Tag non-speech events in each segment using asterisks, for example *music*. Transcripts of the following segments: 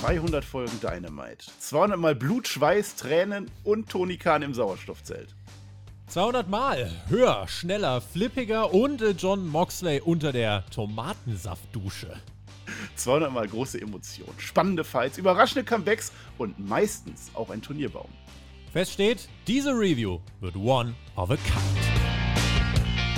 200 Folgen Dynamite. 200 Mal Blut, Schweiß, Tränen und Tony Khan im Sauerstoffzelt. 200 Mal höher, schneller, flippiger und äh, John Moxley unter der Tomatensaftdusche. 200 Mal große Emotionen, spannende Fights, überraschende Comebacks und meistens auch ein Turnierbaum. Fest steht, diese Review wird one of a kind.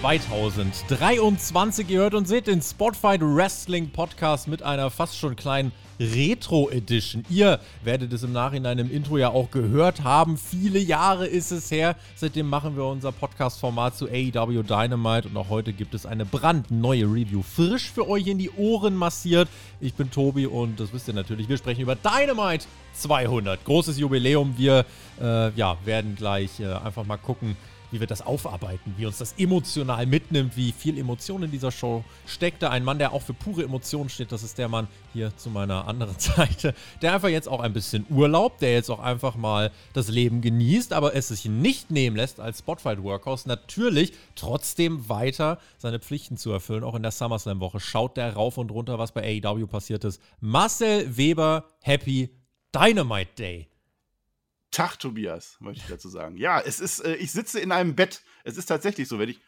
2023. Ihr hört und seht den Spotfight Wrestling Podcast mit einer fast schon kleinen Retro Edition. Ihr werdet es im Nachhinein im Intro ja auch gehört haben. Viele Jahre ist es her. Seitdem machen wir unser Podcast-Format zu AEW Dynamite und auch heute gibt es eine brandneue Review. Frisch für euch in die Ohren massiert. Ich bin Tobi und das wisst ihr natürlich. Wir sprechen über Dynamite 200. Großes Jubiläum. Wir äh, ja, werden gleich äh, einfach mal gucken, wie wir das aufarbeiten, wie uns das emotional mitnimmt, wie viel Emotion in dieser Show steckte. Ein Mann, der auch für pure Emotionen steht, das ist der Mann hier zu meiner anderen *laughs* Seite, der einfach jetzt auch ein bisschen Urlaub, der jetzt auch einfach mal das Leben genießt, aber es sich nicht nehmen lässt, als Spotfight Workhouse natürlich trotzdem weiter seine Pflichten zu erfüllen. Auch in der SummerSlam-Woche schaut der rauf und runter, was bei AEW passiert ist. Marcel Weber, Happy Dynamite Day. Tag, Tobias, möchte ich dazu sagen. Ja, es ist, äh, ich sitze in einem Bett. Es ist tatsächlich so, wenn ich.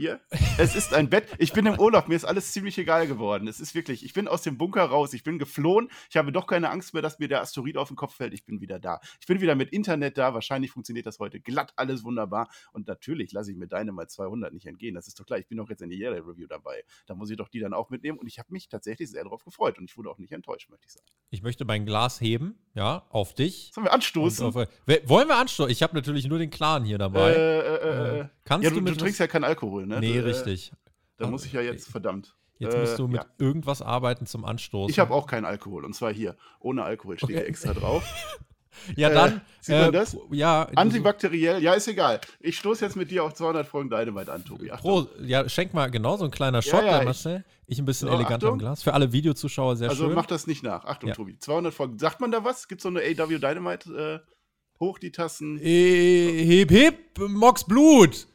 Hier, es ist ein Bett. Ich bin im Urlaub, mir ist alles ziemlich egal geworden. Es ist wirklich, ich bin aus dem Bunker raus, ich bin geflohen. Ich habe doch keine Angst mehr, dass mir der Asteroid auf den Kopf fällt. Ich bin wieder da. Ich bin wieder mit Internet da. Wahrscheinlich funktioniert das heute glatt, alles wunderbar. Und natürlich lasse ich mir deine mal 200 nicht entgehen. Das ist doch klar. Ich bin doch jetzt in der Jahre Review dabei. Da muss ich doch die dann auch mitnehmen. Und ich habe mich tatsächlich sehr darauf gefreut. Und ich wurde auch nicht enttäuscht, möchte ich sagen. Ich möchte mein Glas heben, ja, auf dich. Sollen wir anstoßen? Auf, wollen wir anstoßen? Ich habe natürlich nur den Clan hier dabei. Äh, äh, äh, Kannst ja, du du, du trinkst ja keinen Alkohol, ne? Nee, Du, äh, richtig. Da muss ich ja jetzt, verdammt. Jetzt Äh, musst du mit ja. irgendwas arbeiten zum Anstoßen. Ich habe auch keinen Alkohol. Und zwar hier. Ohne Alkohol steht Okay. extra drauf. *laughs* Ja, Äh, dann. sieht man das? Ja. Antibakteriell, ja, ist egal. Ich stoße jetzt mit dir auf 200 Folgen Dynamite an, Tobi. Achtung. Pro, ja, schenk mal genau so ein kleiner Shot, ja, da ich- Marcel. Ich ein bisschen So, eleganter im. Glas. Für alle Videozuschauer sehr Also schön. mach das nicht nach. Achtung, Ja. Tobi. 200 Folgen. Sagt man da was? Gibt es so eine AW Dynamite? Äh, hoch die Tassen. äh, hip, hip, Mox Blut.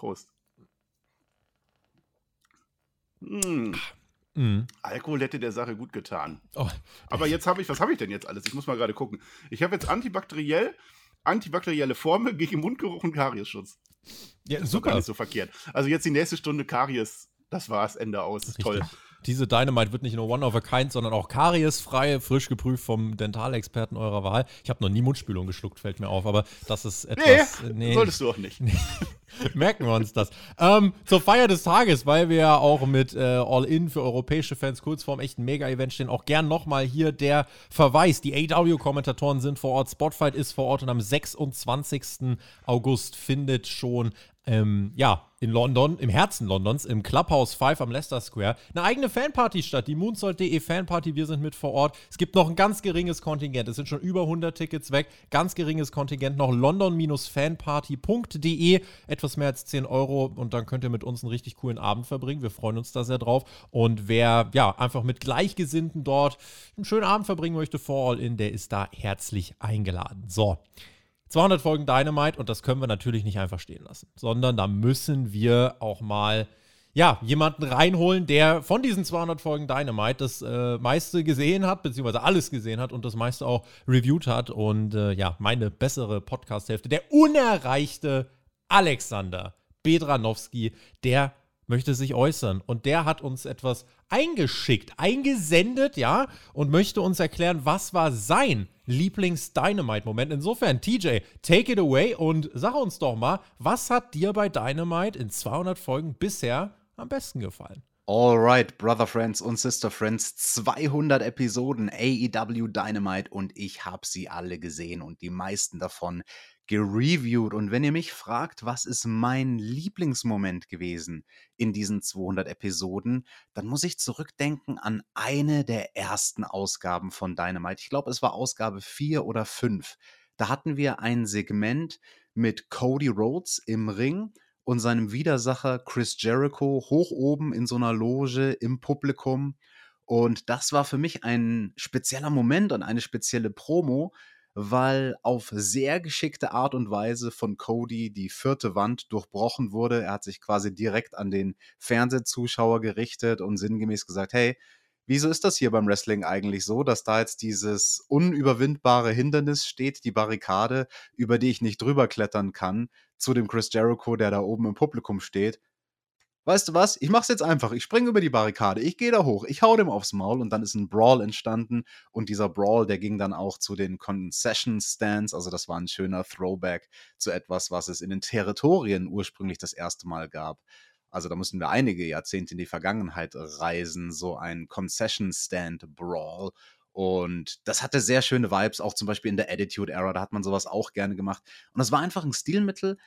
Prost. Hm, Mhm. Alkohol hätte der Sache gut getan. Oh, Aber jetzt habe ich, was habe ich denn jetzt alles? Ich muss mal gerade gucken. Ich habe jetzt antibakteriell, antibakterielle Formel gegen Mundgeruch und Kariesschutz. ja, Ist gar super. nicht so verkehrt. Also jetzt die nächste Stunde Karies. Das war's, Ende aus. Richtig. Toll. Diese Dynamite wird nicht nur one of a kind, sondern auch kariesfrei, frisch geprüft vom Dentalexperten eurer Wahl. Ich habe noch nie Mundspülung geschluckt, fällt mir auf, aber das ist Nee, etwas. äh, nee. solltest du auch nicht. *laughs* Merken wir uns das. Ähm, zur Feier des Tages, weil wir ja auch mit äh, All-In für europäische Fans kurz vorm echten Mega-Event stehen, auch gern nochmal hier der Verweis. Die AW-Kommentatoren sind vor Ort, Spotfight ist vor Ort und am 26. August findet schon ähm, ja, in London, im Herzen Londons, im Clubhouse 5 am Leicester Square, eine eigene Fanparty statt. Die Moonsault.de Fanparty, wir sind mit vor Ort. Es gibt noch ein ganz geringes Kontingent. Es sind schon über 100 Tickets weg. Ganz geringes Kontingent noch. London-fanparty.de. Etwas mehr als 10 Euro und dann könnt ihr mit uns einen richtig coolen Abend verbringen. Wir freuen uns da sehr drauf. Und wer ja einfach mit Gleichgesinnten dort einen schönen Abend verbringen möchte vor All In, der ist da herzlich eingeladen. So. 200 Folgen Dynamite und das können wir natürlich nicht einfach stehen lassen, sondern da müssen wir auch mal ja, jemanden reinholen, der von diesen 200 Folgen Dynamite das äh, meiste gesehen hat, beziehungsweise alles gesehen hat und das meiste auch reviewed hat. Und äh, ja, meine bessere Podcast-Hälfte, der unerreichte Alexander Bedranowski, der möchte sich äußern. Und der hat uns etwas eingeschickt, eingesendet, ja, und möchte uns erklären, was war sein Lieblings-Dynamite-Moment. Insofern, TJ, take it away und sag uns doch mal, was hat dir bei Dynamite in 200 Folgen bisher am besten gefallen? Alright, Brother Friends und Sister Friends, 200 Episoden AEW Dynamite und ich habe sie alle gesehen und die meisten davon gereviewt. Und wenn ihr mich fragt, was ist mein Lieblingsmoment gewesen in diesen 200 Episoden, dann muss ich zurückdenken an eine der ersten Ausgaben von Dynamite. Ich glaube, es war Ausgabe 4 oder 5. Da hatten wir ein Segment mit Cody Rhodes im Ring und seinem Widersacher Chris Jericho hoch oben in so einer Loge im Publikum. Und das war für mich ein spezieller Moment und eine spezielle Promo, weil auf sehr geschickte Art und Weise von Cody die vierte Wand durchbrochen wurde. Er hat sich quasi direkt an den Fernsehzuschauer gerichtet und sinngemäß gesagt, hey, Wieso ist das hier beim Wrestling eigentlich so, dass da jetzt dieses unüberwindbare Hindernis steht, die Barrikade, über die ich nicht drüber klettern kann, zu dem Chris Jericho, der da oben im Publikum steht? Weißt du was? Ich mach's jetzt einfach. Ich springe über die Barrikade, ich gehe da hoch, ich hau dem aufs Maul und dann ist ein Brawl entstanden und dieser Brawl, der ging dann auch zu den Concession Stands, also das war ein schöner Throwback zu etwas, was es in den Territorien ursprünglich das erste Mal gab. Also da müssen wir einige Jahrzehnte in die Vergangenheit reisen, so ein Concession Stand Brawl. Und das hatte sehr schöne Vibes, auch zum Beispiel in der Attitude Era, da hat man sowas auch gerne gemacht. Und das war einfach ein Stilmittel,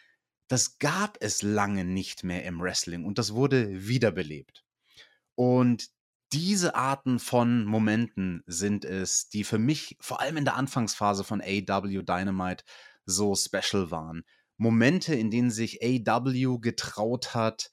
das gab es lange nicht mehr im Wrestling und das wurde wiederbelebt. Und diese Arten von Momenten sind es, die für mich vor allem in der Anfangsphase von AW Dynamite so special waren. Momente, in denen sich AW getraut hat,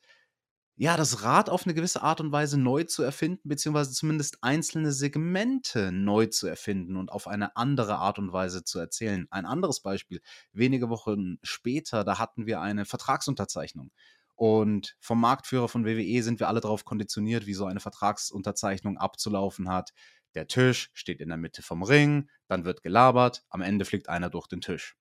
ja, das Rad auf eine gewisse Art und Weise neu zu erfinden, beziehungsweise zumindest einzelne Segmente neu zu erfinden und auf eine andere Art und Weise zu erzählen. Ein anderes Beispiel, wenige Wochen später, da hatten wir eine Vertragsunterzeichnung. Und vom Marktführer von WWE sind wir alle darauf konditioniert, wie so eine Vertragsunterzeichnung abzulaufen hat. Der Tisch steht in der Mitte vom Ring, dann wird gelabert, am Ende fliegt einer durch den Tisch.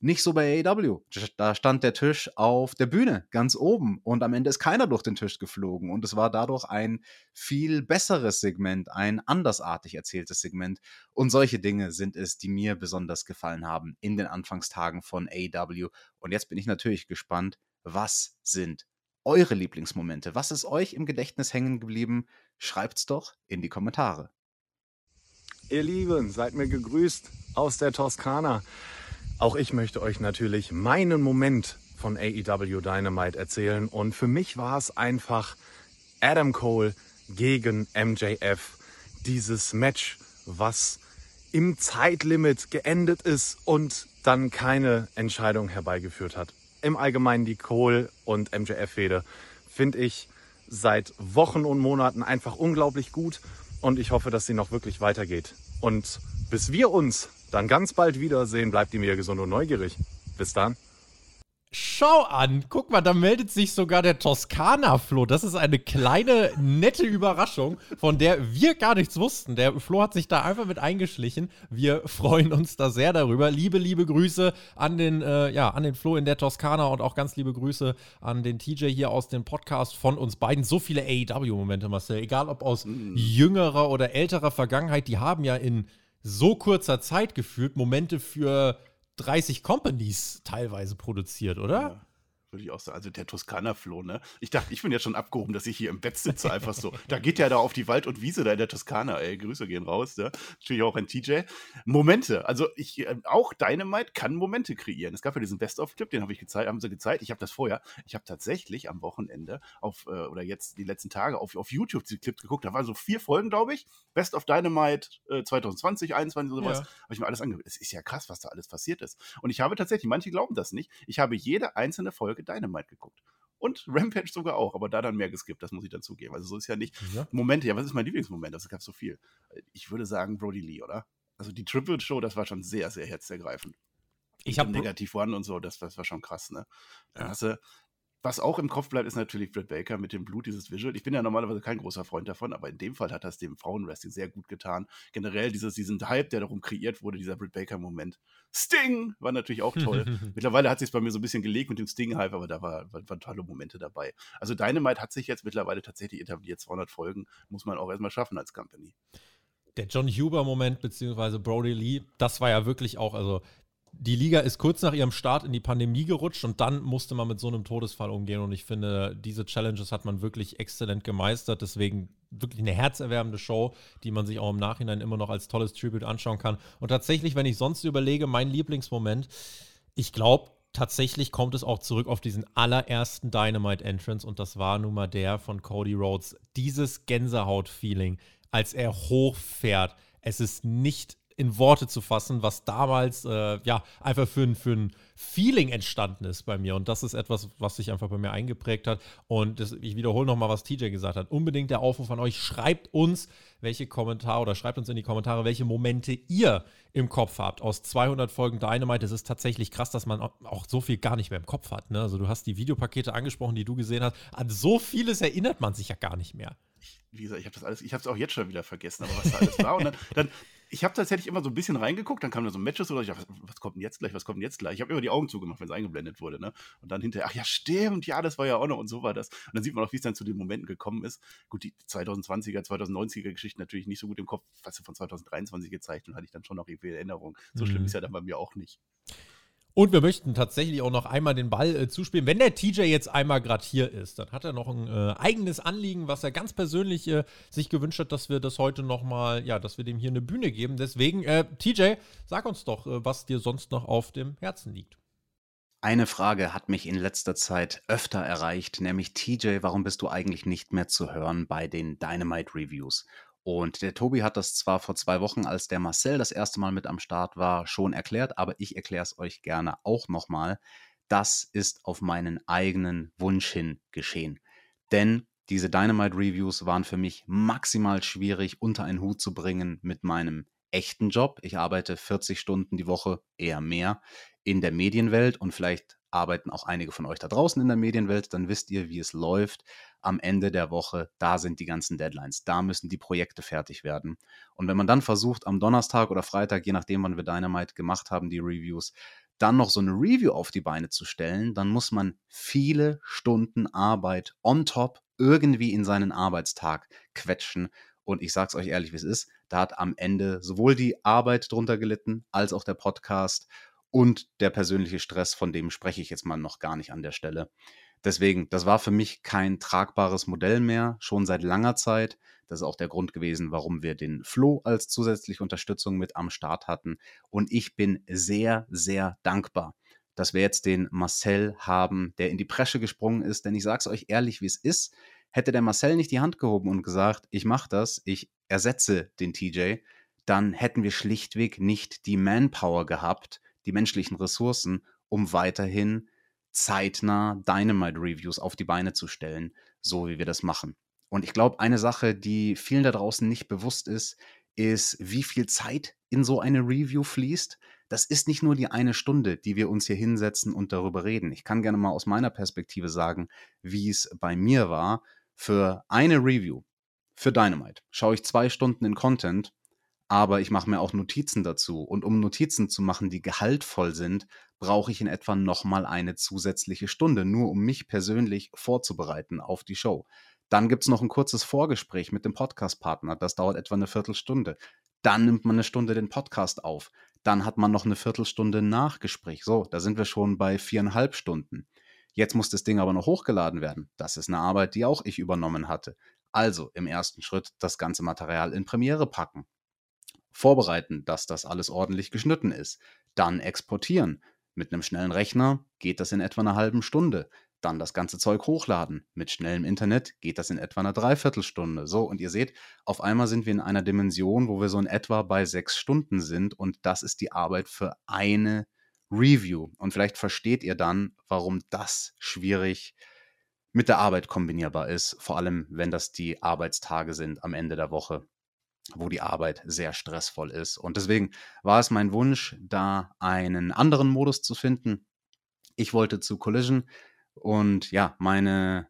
Nicht so bei AEW. Da stand der Tisch auf der Bühne ganz oben und am Ende ist keiner durch den Tisch geflogen und es war dadurch ein viel besseres Segment, ein andersartig erzähltes Segment und solche Dinge sind es, die mir besonders gefallen haben in den Anfangstagen von AEW und jetzt bin ich natürlich gespannt, was sind eure Lieblingsmomente? Was ist euch im Gedächtnis hängen geblieben? Schreibt's doch in die Kommentare. Ihr Lieben, seid mir gegrüßt aus der Toskana. Auch ich möchte euch natürlich meinen Moment von AEW Dynamite erzählen. Und für mich war es einfach Adam Cole gegen MJF. Dieses Match, was im Zeitlimit geendet ist und dann keine Entscheidung herbeigeführt hat. Im Allgemeinen die Cole und MJF-Fehde finde ich seit Wochen und Monaten einfach unglaublich gut und ich hoffe, dass sie noch wirklich weitergeht. Und bis wir uns dann ganz bald wiedersehen. Bleibt ihr mir gesund und neugierig. Bis dann. Schau an, guck mal, da meldet sich sogar der Toskana-Flo. Das ist eine kleine, nette Überraschung, von der wir gar nichts wussten. Der Flo hat sich da einfach mit eingeschlichen. Wir freuen uns da sehr darüber. Liebe, liebe Grüße an den, äh, ja, an den Flo in der Toskana und auch ganz liebe Grüße an den TJ hier aus dem Podcast von uns beiden. So viele AEW-Momente, Marcel. Egal ob aus mm. jüngerer oder älterer Vergangenheit, die haben ja in so kurzer Zeit gefühlt Momente für 30 Companies teilweise produziert, oder? Ja. Würde ich auch sagen. Also der Toskana-Floh, ne? Ich dachte, ich bin jetzt schon abgehoben, dass ich hier im Bett sitze, einfach so. Da geht ja da auf die Wald und Wiese da in der Toskana, ey. Grüße gehen raus, ne? Natürlich auch ein TJ. Momente. Also ich, äh, auch Dynamite kann Momente kreieren. Es gab ja diesen Best-of-Clip, den habe ich gezeigt, haben sie gezeigt. Ich habe das vorher, ich habe tatsächlich am Wochenende auf, äh, oder jetzt die letzten Tage auf, auf YouTube die Clips geguckt. Da waren so vier Folgen, glaube ich. Best of Dynamite äh, 2020, 2021 sowas. Ja. Habe ich mir alles angehört. Es ist ja krass, was da alles passiert ist. Und ich habe tatsächlich, manche glauben das nicht, ich habe jede einzelne Folge Folge Dynamite geguckt. Und Rampage sogar auch, aber da dann mehr geskippt, das muss ich dann zugeben. Also so ist ja nicht. Ja. Momente, ja, was ist mein Lieblingsmoment? Das gab so viel. Ich würde sagen Brody Lee, oder? Also die Triple Show, das war schon sehr, sehr herzergreifend. Ich habe Negativ One und so, das, das war schon krass, ne? Dann ja. hast du was auch im Kopf bleibt, ist natürlich Britt Baker mit dem Blut, dieses Visual. Ich bin ja normalerweise kein großer Freund davon, aber in dem Fall hat das dem Frauenwrestling sehr gut getan. Generell dieses, diesen Hype, der darum kreiert wurde, dieser Britt Baker-Moment. Sting war natürlich auch toll. *laughs* mittlerweile hat sich bei mir so ein bisschen gelegt mit dem Sting-Hype, aber da waren war, war tolle Momente dabei. Also Dynamite hat sich jetzt mittlerweile tatsächlich etabliert. 200 Folgen muss man auch erstmal schaffen als Company. Der John Huber-Moment, beziehungsweise Brody Lee, das war ja wirklich auch, also die Liga ist kurz nach ihrem Start in die Pandemie gerutscht und dann musste man mit so einem Todesfall umgehen. Und ich finde, diese Challenges hat man wirklich exzellent gemeistert. Deswegen wirklich eine herzerwärmende Show, die man sich auch im Nachhinein immer noch als tolles Tribute anschauen kann. Und tatsächlich, wenn ich sonst überlege, mein Lieblingsmoment, ich glaube, tatsächlich kommt es auch zurück auf diesen allerersten Dynamite Entrance und das war nun mal der von Cody Rhodes. Dieses Gänsehaut-Feeling, als er hochfährt. Es ist nicht in Worte zu fassen, was damals äh, ja einfach für ein, für ein Feeling entstanden ist bei mir. Und das ist etwas, was sich einfach bei mir eingeprägt hat. Und das, ich wiederhole nochmal, was TJ gesagt hat. Unbedingt der Aufruf an euch, schreibt uns, welche Kommentare oder schreibt uns in die Kommentare, welche Momente ihr im Kopf habt. Aus 200 Folgen Dynamite, es ist tatsächlich krass, dass man auch so viel gar nicht mehr im Kopf hat. Ne? Also du hast die Videopakete angesprochen, die du gesehen hast. An so vieles erinnert man sich ja gar nicht mehr wie gesagt, ich habe das alles, ich habe es auch jetzt schon wieder vergessen, aber was da alles war. Und dann, dann ich habe tatsächlich immer so ein bisschen reingeguckt, dann kamen da so Matches oder ich dachte, was kommt denn jetzt gleich, was kommt denn jetzt gleich? Ich habe immer die Augen zugemacht, wenn es eingeblendet wurde, ne? Und dann hinterher, ach ja, stimmt, ja, das war ja auch noch und so war das. Und dann sieht man auch, wie es dann zu den Momenten gekommen ist. Gut, die 2020er, 2090er Geschichten natürlich nicht so gut im Kopf, was du von 2023 gezeigt und hatte ich dann schon noch irgendwie Erinnerung. So mhm. schlimm ist ja dann bei mir auch nicht. Und wir möchten tatsächlich auch noch einmal den Ball äh, zuspielen. Wenn der TJ jetzt einmal gerade hier ist, dann hat er noch ein äh, eigenes Anliegen, was er ganz persönlich äh, sich gewünscht hat, dass wir das heute nochmal, ja, dass wir dem hier eine Bühne geben. Deswegen, äh, TJ, sag uns doch, äh, was dir sonst noch auf dem Herzen liegt. Eine Frage hat mich in letzter Zeit öfter erreicht, nämlich TJ, warum bist du eigentlich nicht mehr zu hören bei den Dynamite Reviews? Und der Tobi hat das zwar vor zwei Wochen, als der Marcel das erste Mal mit am Start war, schon erklärt, aber ich erkläre es euch gerne auch nochmal. Das ist auf meinen eigenen Wunsch hin geschehen. Denn diese Dynamite Reviews waren für mich maximal schwierig unter einen Hut zu bringen mit meinem echten Job. Ich arbeite 40 Stunden die Woche, eher mehr, in der Medienwelt und vielleicht arbeiten auch einige von euch da draußen in der Medienwelt, dann wisst ihr, wie es läuft am Ende der Woche. Da sind die ganzen Deadlines, da müssen die Projekte fertig werden. Und wenn man dann versucht, am Donnerstag oder Freitag, je nachdem, wann wir Dynamite gemacht haben, die Reviews, dann noch so eine Review auf die Beine zu stellen, dann muss man viele Stunden Arbeit on top irgendwie in seinen Arbeitstag quetschen. Und ich sag's euch ehrlich, wie es ist, da hat am Ende sowohl die Arbeit drunter gelitten, als auch der Podcast und der persönliche Stress, von dem spreche ich jetzt mal noch gar nicht an der Stelle. Deswegen, das war für mich kein tragbares Modell mehr, schon seit langer Zeit. Das ist auch der Grund gewesen, warum wir den Flo als zusätzliche Unterstützung mit am Start hatten. Und ich bin sehr, sehr dankbar, dass wir jetzt den Marcel haben, der in die Presche gesprungen ist. Denn ich sage es euch ehrlich, wie es ist. Hätte der Marcel nicht die Hand gehoben und gesagt, ich mache das, ich ersetze den TJ, dann hätten wir schlichtweg nicht die Manpower gehabt, die menschlichen Ressourcen, um weiterhin zeitnah Dynamite-Reviews auf die Beine zu stellen, so wie wir das machen. Und ich glaube, eine Sache, die vielen da draußen nicht bewusst ist, ist, wie viel Zeit in so eine Review fließt. Das ist nicht nur die eine Stunde, die wir uns hier hinsetzen und darüber reden. Ich kann gerne mal aus meiner Perspektive sagen, wie es bei mir war. Für eine Review, für Dynamite, schaue ich zwei Stunden in Content aber ich mache mir auch Notizen dazu. Und um Notizen zu machen, die gehaltvoll sind, brauche ich in etwa nochmal eine zusätzliche Stunde, nur um mich persönlich vorzubereiten auf die Show. Dann gibt es noch ein kurzes Vorgespräch mit dem Podcast-Partner, das dauert etwa eine Viertelstunde. Dann nimmt man eine Stunde den Podcast auf. Dann hat man noch eine Viertelstunde Nachgespräch. So, da sind wir schon bei viereinhalb Stunden. Jetzt muss das Ding aber noch hochgeladen werden. Das ist eine Arbeit, die auch ich übernommen hatte. Also im ersten Schritt das ganze Material in Premiere packen vorbereiten, dass das alles ordentlich geschnitten ist, dann exportieren. Mit einem schnellen Rechner geht das in etwa einer halben Stunde. Dann das ganze Zeug hochladen. Mit schnellem Internet geht das in etwa einer Dreiviertelstunde. So, und ihr seht, auf einmal sind wir in einer Dimension, wo wir so in etwa bei sechs Stunden sind und das ist die Arbeit für eine Review. Und vielleicht versteht ihr dann, warum das schwierig mit der Arbeit kombinierbar ist, vor allem wenn das die Arbeitstage sind am Ende der Woche wo die Arbeit sehr stressvoll ist. Und deswegen war es mein Wunsch, da einen anderen Modus zu finden. Ich wollte zu Collision und ja, meine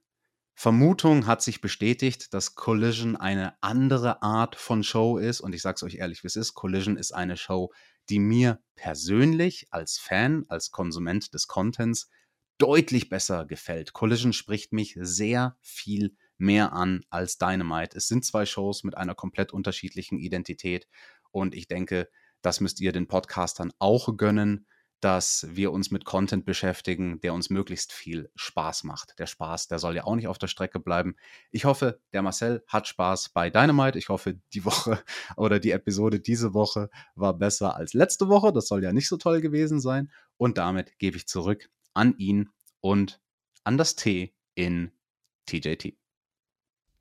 Vermutung hat sich bestätigt, dass Collision eine andere Art von Show ist. Und ich sage es euch ehrlich, wie es ist. Collision ist eine Show, die mir persönlich als Fan, als Konsument des Contents deutlich besser gefällt. Collision spricht mich sehr viel mehr an als Dynamite. Es sind zwei Shows mit einer komplett unterschiedlichen Identität und ich denke, das müsst ihr den Podcastern auch gönnen. dass wir uns mit Content beschäftigen, der uns möglichst viel Spaß macht. Der Spaß, der soll ja auch nicht auf der Strecke bleiben. Ich hoffe, der Marcel hat Spaß bei Dynamite. Ich hoffe, die Woche *laughs* oder die Episode diese Woche war besser als letzte Woche. Das soll ja nicht so toll gewesen sein. Und damit gebe ich zurück an ihn und an das T in TJT.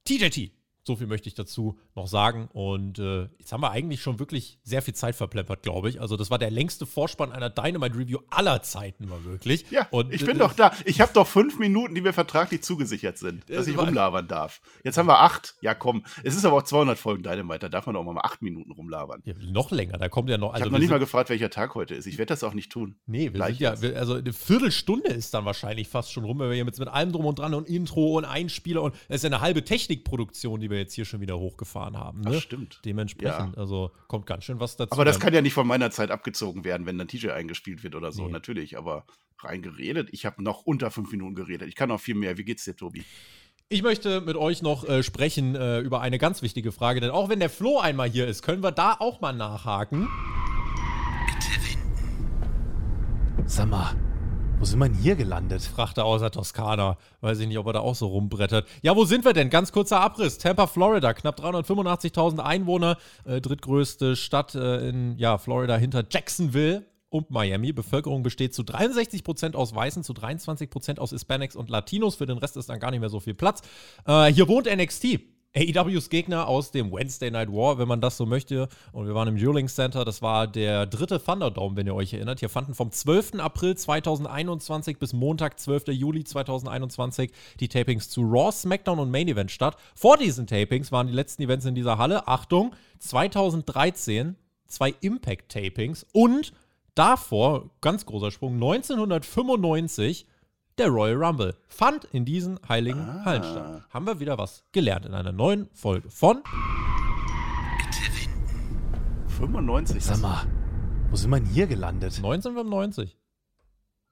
TJT. So viel möchte ich dazu noch sagen. Und äh, jetzt haben wir eigentlich schon wirklich sehr viel Zeit verplempert, glaube ich. Also, das war der längste Vorspann einer Dynamite-Review aller Zeiten, war wirklich. Ja, und, ich bin äh, doch da. Ich habe doch fünf Minuten, die mir vertraglich zugesichert sind, dass ich rumlabern darf. Jetzt haben wir acht. Ja, komm. Es ist aber auch 200 Folgen Dynamite. Da darf man doch mal acht Minuten rumlabern. Ja, noch länger. Da kommt ja noch. Also ich habe noch nicht mal gefragt, welcher Tag heute ist. Ich werde das auch nicht tun. Nee, wir sind ja. Wir, also, eine Viertelstunde ist dann wahrscheinlich fast schon rum, wenn wir jetzt mit allem Drum und Dran und Intro und Einspieler und es ist ja eine halbe Technikproduktion, die wir jetzt hier schon wieder hoch hochgefahren haben. Ne? Ach, stimmt. Dementsprechend, ja. also kommt ganz schön was dazu. Aber das kann ja nicht von meiner Zeit abgezogen werden, wenn dann TJ eingespielt wird oder so, nee. natürlich. Aber rein geredet, ich habe noch unter fünf Minuten geredet. Ich kann noch viel mehr. Wie geht's dir, Tobi? Ich möchte mit euch noch äh, sprechen äh, über eine ganz wichtige Frage, denn auch wenn der Flo einmal hier ist, können wir da auch mal nachhaken. Bitte wenden. Sag mal, wo sind wir denn hier gelandet? Fragte außer Toskana. Weiß ich nicht, ob er da auch so rumbrettert. Ja, wo sind wir denn? Ganz kurzer Abriss. Tampa, Florida. Knapp 385.000 Einwohner. Äh, drittgrößte Stadt äh, in ja, Florida hinter Jacksonville und Miami. Bevölkerung besteht zu 63% aus Weißen, zu 23% aus Hispanics und Latinos. Für den Rest ist dann gar nicht mehr so viel Platz. Äh, hier wohnt NXT. AEWs Gegner aus dem Wednesday Night War, wenn man das so möchte. Und wir waren im Dueling Center. Das war der dritte Thunderdome, wenn ihr euch erinnert. Hier fanden vom 12. April 2021 bis Montag, 12. Juli 2021 die Tapings zu Raw, SmackDown und Main Event statt. Vor diesen Tapings waren die letzten Events in dieser Halle. Achtung, 2013 zwei Impact-Tapings und davor, ganz großer Sprung, 1995 der Royal Rumble fand in diesen heiligen ah. Hallen statt. Haben wir wieder was gelernt in einer neuen Folge von 95. Sag mal, wo sind wir denn hier gelandet? 1995.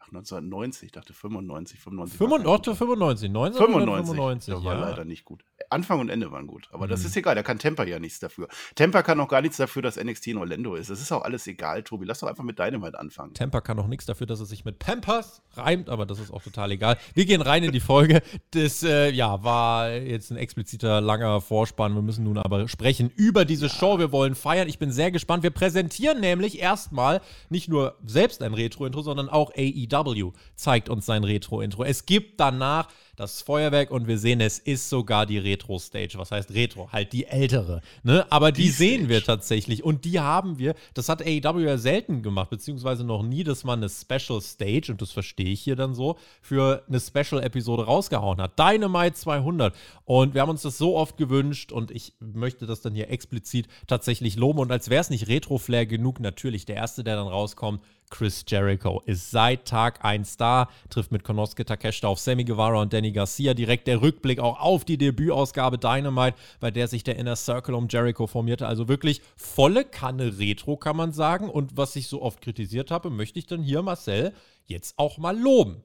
1990, ich dachte 95, 95. 95, 95, 1995. Das war ja. leider nicht gut. Anfang und Ende waren gut, aber mhm. das ist egal, da kann Temper ja nichts dafür. Temper kann auch gar nichts dafür, dass NXT in Orlando ist. Das ist auch alles egal, Tobi. Lass doch einfach mit Dynamite anfangen. Temper kann auch nichts dafür, dass es sich mit Pampers reimt, aber das ist auch total egal. Wir gehen rein in die Folge. Das äh, ja, war jetzt ein expliziter langer Vorspann. Wir müssen nun aber sprechen über diese Show. Wir wollen feiern. Ich bin sehr gespannt. Wir präsentieren nämlich erstmal nicht nur selbst ein Retro-Intro, sondern auch AEW CW zeigt uns sein Retro-Intro. Es gibt danach das Feuerwerk und wir sehen, es ist sogar die Retro-Stage. Was heißt Retro? Halt die ältere. Ne? Aber die, die sehen wir tatsächlich und die haben wir. Das hat AEW ja selten gemacht, beziehungsweise noch nie, dass man eine Special Stage, und das verstehe ich hier dann so, für eine Special-Episode rausgehauen hat. Dynamite 200. Und wir haben uns das so oft gewünscht und ich möchte das dann hier explizit tatsächlich loben. Und als wäre es nicht Retro-Flair genug, natürlich der erste, der dann rauskommt, Chris Jericho ist seit Tag 1 da, trifft mit Konosuke Takeshita auf Sammy Guevara und Danny Garcia. Direkt der Rückblick auch auf die Debütausgabe Dynamite, bei der sich der Inner Circle um Jericho formierte. Also wirklich volle Kanne Retro, kann man sagen. Und was ich so oft kritisiert habe, möchte ich dann hier Marcel jetzt auch mal loben.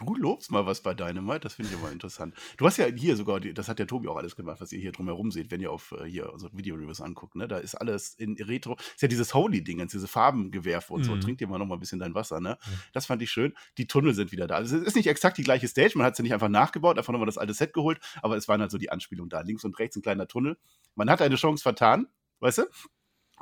Du lobst mal was bei Dynamite, das finde ich immer interessant. Du hast ja hier sogar, das hat der Tobi auch alles gemacht, was ihr hier drumherum seht, wenn ihr auf äh, hier unsere Video-Reviews anguckt. Ne? Da ist alles in Retro. Ist ja dieses Holy-Ding, diese Farbengewerfe und mhm. so. Trink dir mal noch mal ein bisschen dein Wasser. Ne? Mhm. Das fand ich schön. Die Tunnel sind wieder da. Also es ist nicht exakt die gleiche Stage, man hat sie ja nicht einfach nachgebaut, einfach nochmal das alte Set geholt, aber es waren halt so die Anspielungen da. Links und rechts ein kleiner Tunnel. Man hat eine Chance vertan, weißt du?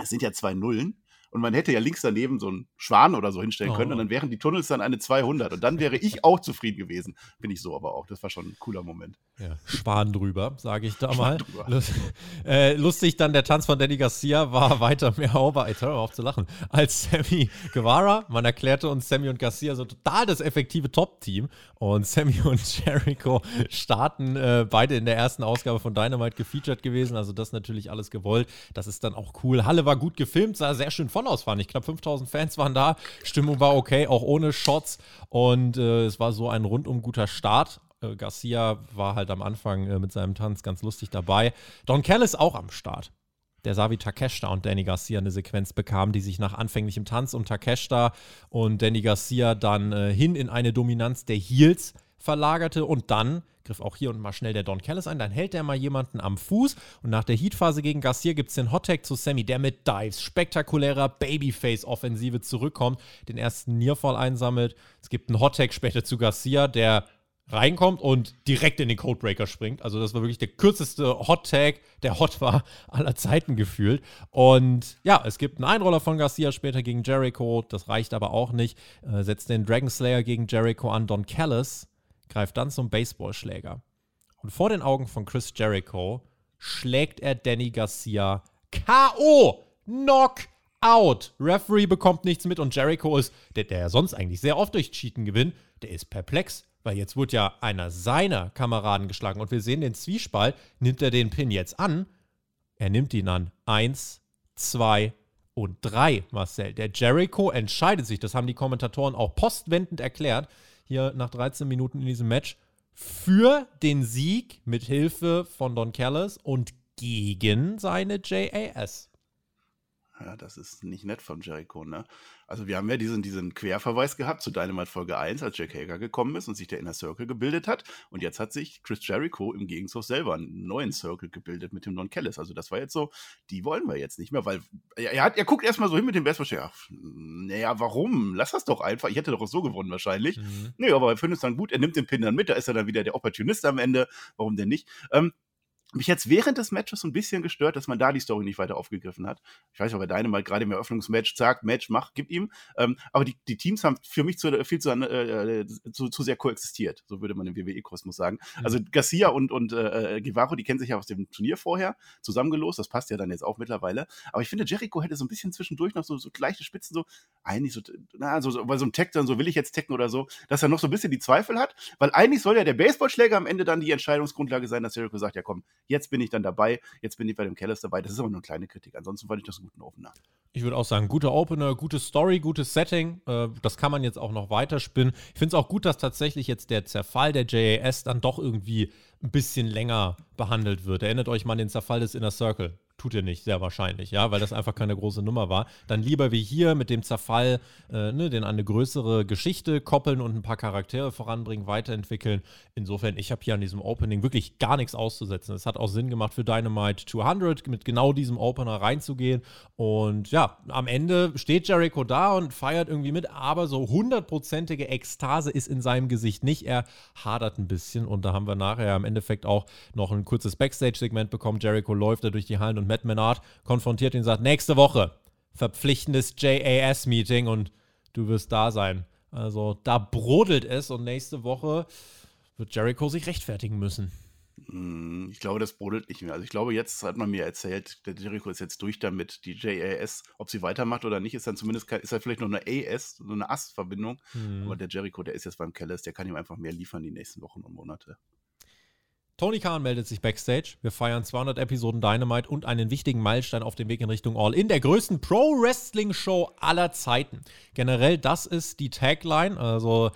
Es sind ja zwei Nullen und man hätte ja links daneben so einen Schwan oder so hinstellen können oh. und dann wären die Tunnels dann eine 200 und dann wäre ich *laughs* auch zufrieden gewesen. Bin ich so aber auch. Das war schon ein cooler Moment. Ja, Schwan drüber, sage ich da mal. Lust, *laughs* äh, lustig dann der Tanz von Danny Garcia war *laughs* weiter mehr over, jetzt hör auf zu lachen, als Sammy Guevara. Man erklärte uns Sammy und Garcia so total das effektive Top-Team und Sammy und Jericho starten äh, beide in der ersten Ausgabe von Dynamite gefeatured gewesen. Also das natürlich alles gewollt. Das ist dann auch cool. Halle war gut gefilmt, sah sehr schön voll aus, fand ich. Knapp 5000 Fans waren da. Stimmung war okay, auch ohne Shots. Und äh, es war so ein rundum guter Start. Äh, Garcia war halt am Anfang äh, mit seinem Tanz ganz lustig dabei. Don Kell ist auch am Start. Der sah wie Takeshita und Danny Garcia eine Sequenz bekamen, die sich nach anfänglichem Tanz um Takeshita und Danny Garcia dann äh, hin in eine Dominanz der Heels verlagerte und dann griff auch hier und mal schnell der Don Callis ein, dann hält er mal jemanden am Fuß und nach der Heatphase gegen Garcia gibt es den Hottag zu Sammy, der mit Dives, spektakulärer Babyface-Offensive zurückkommt, den ersten Nearfall einsammelt. Es gibt einen Hottag später zu Garcia, der reinkommt und direkt in den Codebreaker springt. Also das war wirklich der kürzeste Hot Tag, der hot war aller Zeiten gefühlt. Und ja, es gibt einen Einroller von Garcia später gegen Jericho. Das reicht aber auch nicht. Äh, setzt den Dragon Slayer gegen Jericho an. Don Callis greift dann zum Baseballschläger. Und vor den Augen von Chris Jericho schlägt er Danny Garcia K.O. Knockout. Referee bekommt nichts mit und Jericho ist, der, der ja sonst eigentlich sehr oft durch Cheaten gewinnt, der ist perplex weil jetzt wurde ja einer seiner Kameraden geschlagen und wir sehen den Zwiespalt. Nimmt er den Pin jetzt an? Er nimmt ihn an. Eins, zwei und drei, Marcel. Der Jericho entscheidet sich, das haben die Kommentatoren auch postwendend erklärt, hier nach 13 Minuten in diesem Match, für den Sieg mit Hilfe von Don Callis und gegen seine JAS. Ja, das ist nicht nett von Jericho, ne? Also wir haben ja diesen, diesen Querverweis gehabt zu Dynamite Folge 1, als Jack Hager gekommen ist und sich der Inner Circle gebildet hat. Und jetzt hat sich Chris Jericho im Gegenzug selber einen neuen Circle gebildet mit dem Don Kellis. Also das war jetzt so, die wollen wir jetzt nicht mehr, weil er, er, hat, er guckt erstmal so hin mit dem Baseballschläger. Naja, warum? Lass das doch einfach. Ich hätte doch auch so gewonnen wahrscheinlich. Mhm. Nee, aber er findet es dann gut. Er nimmt den Pin dann mit. Da ist er dann wieder der Opportunist am Ende. Warum denn nicht? Ähm, mich jetzt während des Matches so ein bisschen gestört, dass man da die Story nicht weiter aufgegriffen hat. Ich weiß nicht, ob er deine mal gerade im Eröffnungsmatch sagt, Match, mach, gib ihm. Ähm, aber die, die Teams haben für mich zu, viel zu, äh, zu, zu sehr koexistiert, so würde man im WWE-Kosmos sagen. Mhm. Also Garcia und, und äh, Guevaro, die kennen sich ja aus dem Turnier vorher, zusammengelost, das passt ja dann jetzt auch mittlerweile. Aber ich finde, Jericho hätte so ein bisschen zwischendurch noch so, so leichte Spitzen, so, eigentlich so, na, so, so bei so einem Tech dann so, will ich jetzt tecken oder so, dass er noch so ein bisschen die Zweifel hat, weil eigentlich soll ja der Baseballschläger am Ende dann die Entscheidungsgrundlage sein, dass Jericho sagt, ja komm, Jetzt bin ich dann dabei, jetzt bin ich bei dem Kellis dabei. Das ist aber nur eine kleine Kritik. Ansonsten fand ich das einen guten Opener. Ich würde auch sagen, guter Opener, gute Story, gutes Setting. Äh, das kann man jetzt auch noch weiterspinnen. Ich finde es auch gut, dass tatsächlich jetzt der Zerfall der JAS dann doch irgendwie ein bisschen länger behandelt wird. Erinnert euch mal an den Zerfall des Inner Circle. Tut ihr nicht, sehr wahrscheinlich, ja, weil das einfach keine große Nummer war. Dann lieber wie hier mit dem Zerfall, äh, ne, den an eine größere Geschichte koppeln und ein paar Charaktere voranbringen, weiterentwickeln. Insofern, ich habe hier an diesem Opening wirklich gar nichts auszusetzen. Es hat auch Sinn gemacht für Dynamite 200 mit genau diesem Opener reinzugehen. Und ja, am Ende steht Jericho da und feiert irgendwie mit, aber so hundertprozentige Ekstase ist in seinem Gesicht nicht. Er hadert ein bisschen und da haben wir nachher am Endeffekt auch noch ein kurzes Backstage-Segment bekommen. Jericho läuft da durch die Hallen und Matt Menard konfrontiert ihn und sagt, nächste Woche verpflichtendes JAS-Meeting und du wirst da sein. Also da brodelt es und nächste Woche wird Jericho sich rechtfertigen müssen. Hm, ich glaube, das brodelt nicht mehr. Also ich glaube, jetzt hat man mir erzählt, der Jericho ist jetzt durch damit. Die JAS, ob sie weitermacht oder nicht, ist dann zumindest, ist halt vielleicht noch eine AS, so eine AS-Verbindung. Mhm. Aber der Jericho, der ist jetzt beim Kellis, der kann ihm einfach mehr liefern die nächsten Wochen und Monate. Tony Khan meldet sich backstage. Wir feiern 200 Episoden Dynamite und einen wichtigen Meilenstein auf dem Weg in Richtung All in der größten Pro-Wrestling-Show aller Zeiten. Generell, das ist die Tagline, also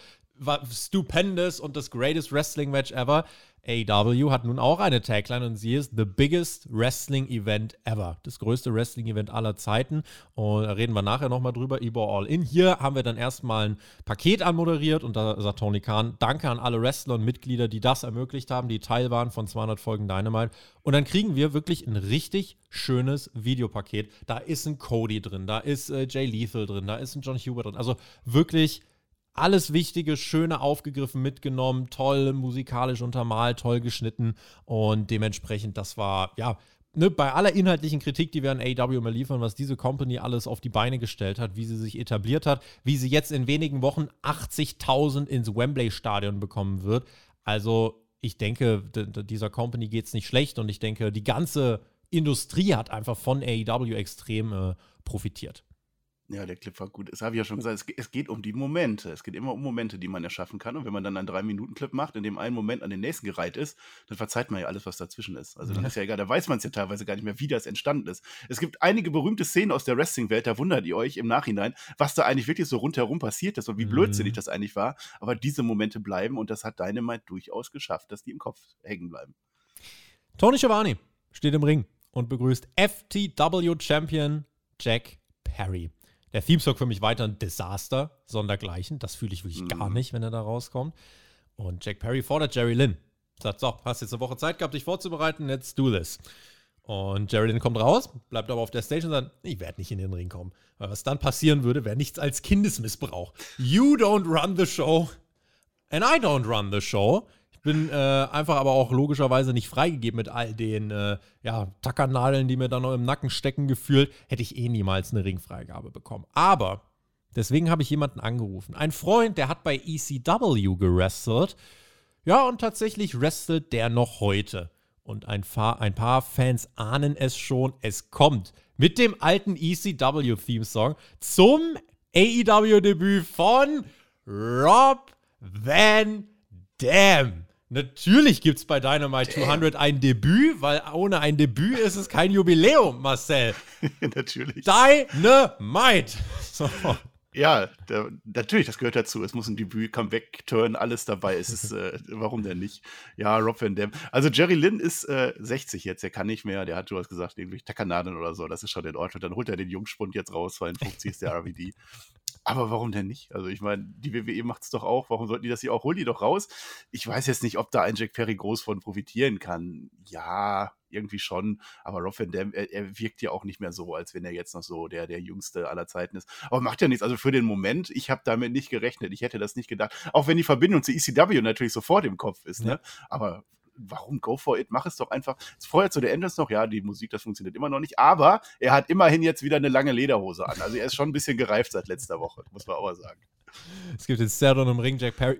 stupendous und das greatest Wrestling-Match ever. AEW hat nun auch eine Tagline und sie ist The Biggest Wrestling Event Ever. Das größte Wrestling Event aller Zeiten. Und da reden wir nachher nochmal drüber. Evo All In. Hier haben wir dann erstmal ein Paket anmoderiert und da sagt Tony Khan, danke an alle Wrestler und Mitglieder, die das ermöglicht haben, die Teil waren von 200 Folgen Dynamite. Und dann kriegen wir wirklich ein richtig schönes Videopaket. Da ist ein Cody drin, da ist äh, Jay Lethal drin, da ist ein John Hubert drin. Also wirklich alles Wichtige, Schöne aufgegriffen, mitgenommen, toll musikalisch untermalt, toll geschnitten und dementsprechend, das war, ja, ne, bei aller inhaltlichen Kritik, die wir an AW immer liefern, was diese Company alles auf die Beine gestellt hat, wie sie sich etabliert hat, wie sie jetzt in wenigen Wochen 80.000 ins Wembley-Stadion bekommen wird. Also, ich denke, dieser Company geht es nicht schlecht und ich denke, die ganze Industrie hat einfach von AEW extrem äh, profitiert. Ja, der Clip war gut. Das habe ich ja schon gesagt. Es, es, geht um die Momente. Es geht immer um Momente, die man erschaffen kann. Und wenn man dann einen Drei-Minuten-Clip macht, in dem ein Moment an den nächsten gereiht ist, dann verzeiht man ja alles, was dazwischen ist. Also dann ist ja egal, da weiß man es ja teilweise gar nicht mehr, wie das entstanden ist. Es gibt einige berühmte Szenen aus der Wrestling-Welt, da wundert ihr euch im Nachhinein, was da eigentlich wirklich so rundherum passiert ist und wie mhm. blödsinnig das eigentlich war. Aber diese Momente bleiben und das hat Dynamite durchaus geschafft, dass die im Kopf hängen bleiben. Tony Schiavone steht im Ring und begrüßt FTW-Champion Jack Perry. Der Themesong für mich weiter ein Desaster, sondergleichen. Das fühle ich wirklich mhm. gar nicht, wenn er da rauskommt. Und Jack Perry fordert Jerry Lynn. Sagt, so, hast jetzt eine Woche Zeit gehabt, dich vorzubereiten, let's do this. Und Jerry Lynn kommt raus, bleibt aber auf der Stage und sagt, ich werde nicht in den Ring kommen. Weil was dann passieren würde, wäre nichts als Kindesmissbrauch. You don't run the show and I don't run the show. Bin äh, einfach aber auch logischerweise nicht freigegeben mit all den äh, ja, Tackernadeln, die mir dann noch im Nacken stecken gefühlt. Hätte ich eh niemals eine Ringfreigabe bekommen. Aber deswegen habe ich jemanden angerufen. Ein Freund, der hat bei ECW gerestelt. Ja, und tatsächlich wrestelt der noch heute. Und ein, ein paar Fans ahnen es schon. Es kommt mit dem alten ECW-Theme-Song zum AEW-Debüt von Rob Van Dam. Natürlich gibt es bei Dynamite 200 ein Debüt, weil ohne ein Debüt ist es kein Jubiläum, Marcel. *laughs* Natürlich. Dynamite. *laughs* So. Ja, da, natürlich, das gehört dazu. Es muss ein Debüt, Comeback-Turn, alles dabei. Es ist, äh, *laughs* warum denn nicht? Ja, Rob Van Dam. Also Jerry Lynn ist äh, 60 jetzt, der kann nicht mehr. Der hat, du hast gesagt, irgendwie Takanaden oder so. Das ist schon in Ordnung. Dann holt er den Jungspund jetzt raus, 52 ist der RVD. Aber warum denn nicht? Also ich meine, die WWE macht es doch auch. Warum sollten die das hier auch? Hol die doch raus. Ich weiß jetzt nicht, ob da ein Jack Perry groß von profitieren kann. Ja, irgendwie schon. Aber Rob Van Dam, er, er, wirkt ja auch nicht mehr so, als wenn er jetzt noch so der, der jüngste aller Zeiten ist. Aber macht ja nichts. Also für den Moment, ich habe damit nicht gerechnet. Ich hätte das nicht gedacht. Auch wenn die Verbindung zu ECW natürlich sofort im Kopf ist. Ne? Aber warum go for it? Mach es doch einfach. Vorher zu der Endes noch, ja, die Musik, das funktioniert immer noch nicht, aber er hat immerhin jetzt wieder eine lange Lederhose an. Also er ist schon ein bisschen gereift seit letzter Woche, muss man aber sagen. Es gibt jetzt Stardom im Ring. Jack Perry,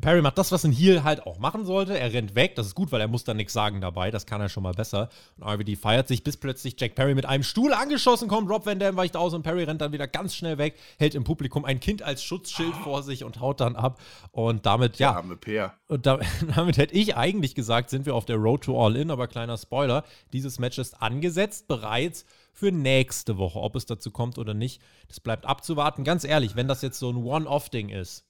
Perry macht das, was ein Heel halt auch machen sollte. Er rennt weg. Das ist gut, weil er muss da nichts sagen dabei. Das kann er schon mal besser. Und RVD feiert sich, bis plötzlich Jack Perry mit einem Stuhl angeschossen kommt. Rob Van Dam weicht aus und Perry rennt dann wieder ganz schnell weg, hält im Publikum ein Kind als Schutzschild vor sich und haut dann ab. Und damit, ja. Peer. Und da, *laughs* damit hätte ich eigentlich gesagt, sind wir auf der Road to All In. Aber kleiner Spoiler: dieses Match ist angesetzt bereits für nächste Woche. Ob es dazu kommt oder nicht, das bleibt abzuwarten. Ganz ehrlich, wenn das jetzt so ein One-Off-Ding ist,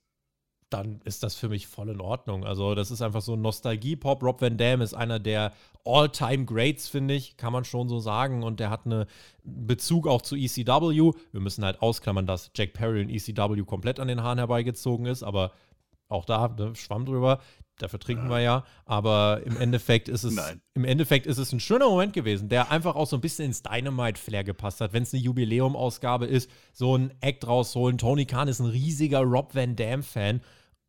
dann ist das für mich voll in Ordnung. Also, das ist einfach so ein Nostalgie-Pop. Rob Van Dam ist einer der All-Time-Greats, finde ich, kann man schon so sagen. Und der hat einen Bezug auch zu ECW. Wir müssen halt ausklammern, dass Jack Perry in ECW komplett an den Haaren herbeigezogen ist, aber auch da, ne, Schwamm drüber dafür trinken wir ja, aber im Endeffekt ist es *laughs* Nein. im Endeffekt ist es ein schöner Moment gewesen, der einfach auch so ein bisschen ins Dynamite Flair gepasst hat, wenn es eine Jubiläum Ausgabe ist, so ein Act rausholen. Tony Khan ist ein riesiger Rob Van Dam Fan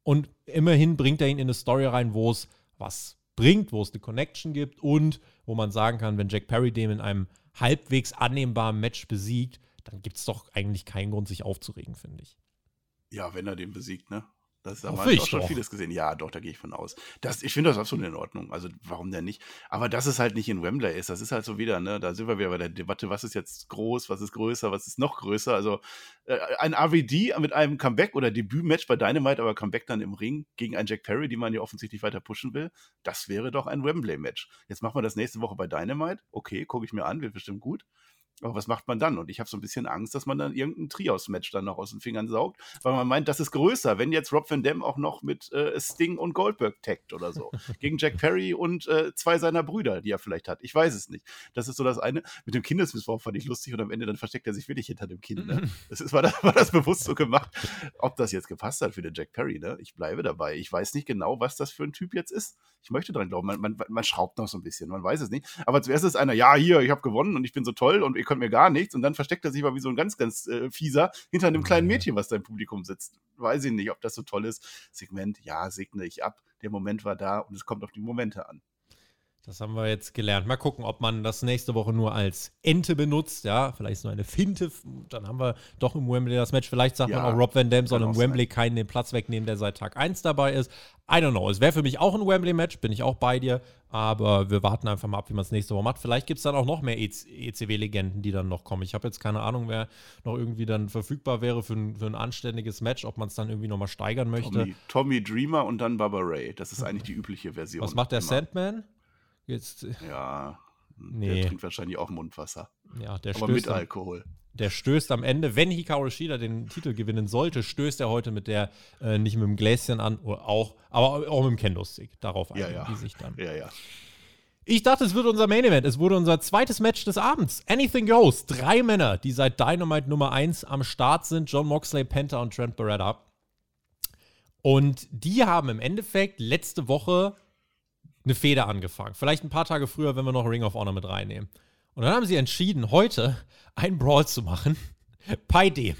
und immerhin bringt er ihn in eine Story rein, wo es was bringt, wo es eine Connection gibt und wo man sagen kann, wenn Jack Perry dem in einem halbwegs annehmbaren Match besiegt, dann gibt es doch eigentlich keinen Grund, sich aufzuregen, finde ich. Ja, wenn er den besiegt, ne? Das haben wir auch schon doch. vieles gesehen. Ja, doch, da gehe ich von aus. Das, ich finde das absolut in Ordnung. Also, warum denn nicht? Aber dass es halt nicht in Wembley ist, das ist halt so wieder, ne? Da sind wir wieder bei der Debatte, was ist jetzt groß, was ist größer, was ist noch größer. Also, äh, ein AVD mit einem Comeback oder Debütmatch bei Dynamite, aber Comeback dann im Ring gegen einen Jack Perry, die man ja offensichtlich weiter pushen will, das wäre doch ein Wembley-Match. Jetzt machen wir das nächste Woche bei Dynamite. Okay, gucke ich mir an, wird bestimmt gut. Aber was macht man dann? Und ich habe so ein bisschen Angst, dass man dann irgendein Trios-Match dann noch aus den Fingern saugt, weil man meint, das ist größer, wenn jetzt Rob Van Dam auch noch mit äh, Sting und Goldberg taggt oder so. *laughs* Gegen Jack Perry und äh, zwei seiner Brüder, die er vielleicht hat. Ich weiß es nicht. Das ist so das eine. Mit dem Kindesmissbrauch fand ich lustig und am Ende dann versteckt er sich wirklich hinter dem Kind. Ne? *laughs* Das ist, war, das, war das bewusst so gemacht. Ob das jetzt gepasst hat für den Jack Perry, ne? Ich bleibe dabei. Ich weiß nicht genau, was das für ein Typ jetzt ist. Ich möchte dran glauben. Man, man, man schraubt noch so ein bisschen, man weiß es nicht. Aber zuerst ist einer, ja, hier, ich habe gewonnen und ich bin so toll und ihr könnt mir gar nichts. Und dann versteckt er sich mal wie so ein ganz, ganz äh, fieser hinter einem kleinen Mädchen, was da im Publikum sitzt. Weiß ich nicht, ob das so toll ist. Segment, ja, segne ich ab. Der Moment war da und es kommt auf die Momente an. Das haben wir jetzt gelernt. Mal gucken, ob man das nächste Woche nur als Ente benutzt. Ja, vielleicht so eine Finte. Dann haben wir doch im Wembley das Match. Vielleicht sagt ja, man auch, Rob Van Dam soll im Wembley sein. keinen den Platz wegnehmen, der seit Tag 1 dabei ist. I don't know. Es wäre für mich auch ein Wembley-Match, bin ich auch bei dir. Aber wir warten einfach mal ab, wie man es nächste Woche macht. Vielleicht gibt es dann auch noch mehr ECW-Legenden, die dann noch kommen. Ich habe jetzt keine Ahnung, wer noch irgendwie dann verfügbar wäre für ein, für ein anständiges Match, ob man es dann irgendwie nochmal steigern möchte. Tommy, Tommy, Dreamer und dann Baba Ray. Das ist eigentlich die übliche Version. Was macht der immer. Sandman? Jetzt, äh, ja, nee. der trinkt wahrscheinlich auch Mundwasser. Ja, der Aber mit Alkohol. Der stößt am Ende, wenn Hikaru Shida den Titel gewinnen sollte, stößt er heute mit der, äh, nicht mit dem Gläschen an, oder auch, aber auch mit dem Kendo-Stick. Darauf einigen ja, ja. die sich dann. Ja, ja. Ich dachte, es wird unser Main Event. Es wurde unser zweites Match des Abends. Anything Goes. Drei Männer, die seit Dynamite Nummer 1 am Start sind. John Moxley, Penta und Trent Beretta. Und die haben im Endeffekt letzte Woche eine Feder angefangen. Vielleicht ein paar Tage früher, wenn wir noch Ring of Honor mit reinnehmen. Und dann haben sie entschieden, heute einen Brawl zu machen, *laughs* bei dem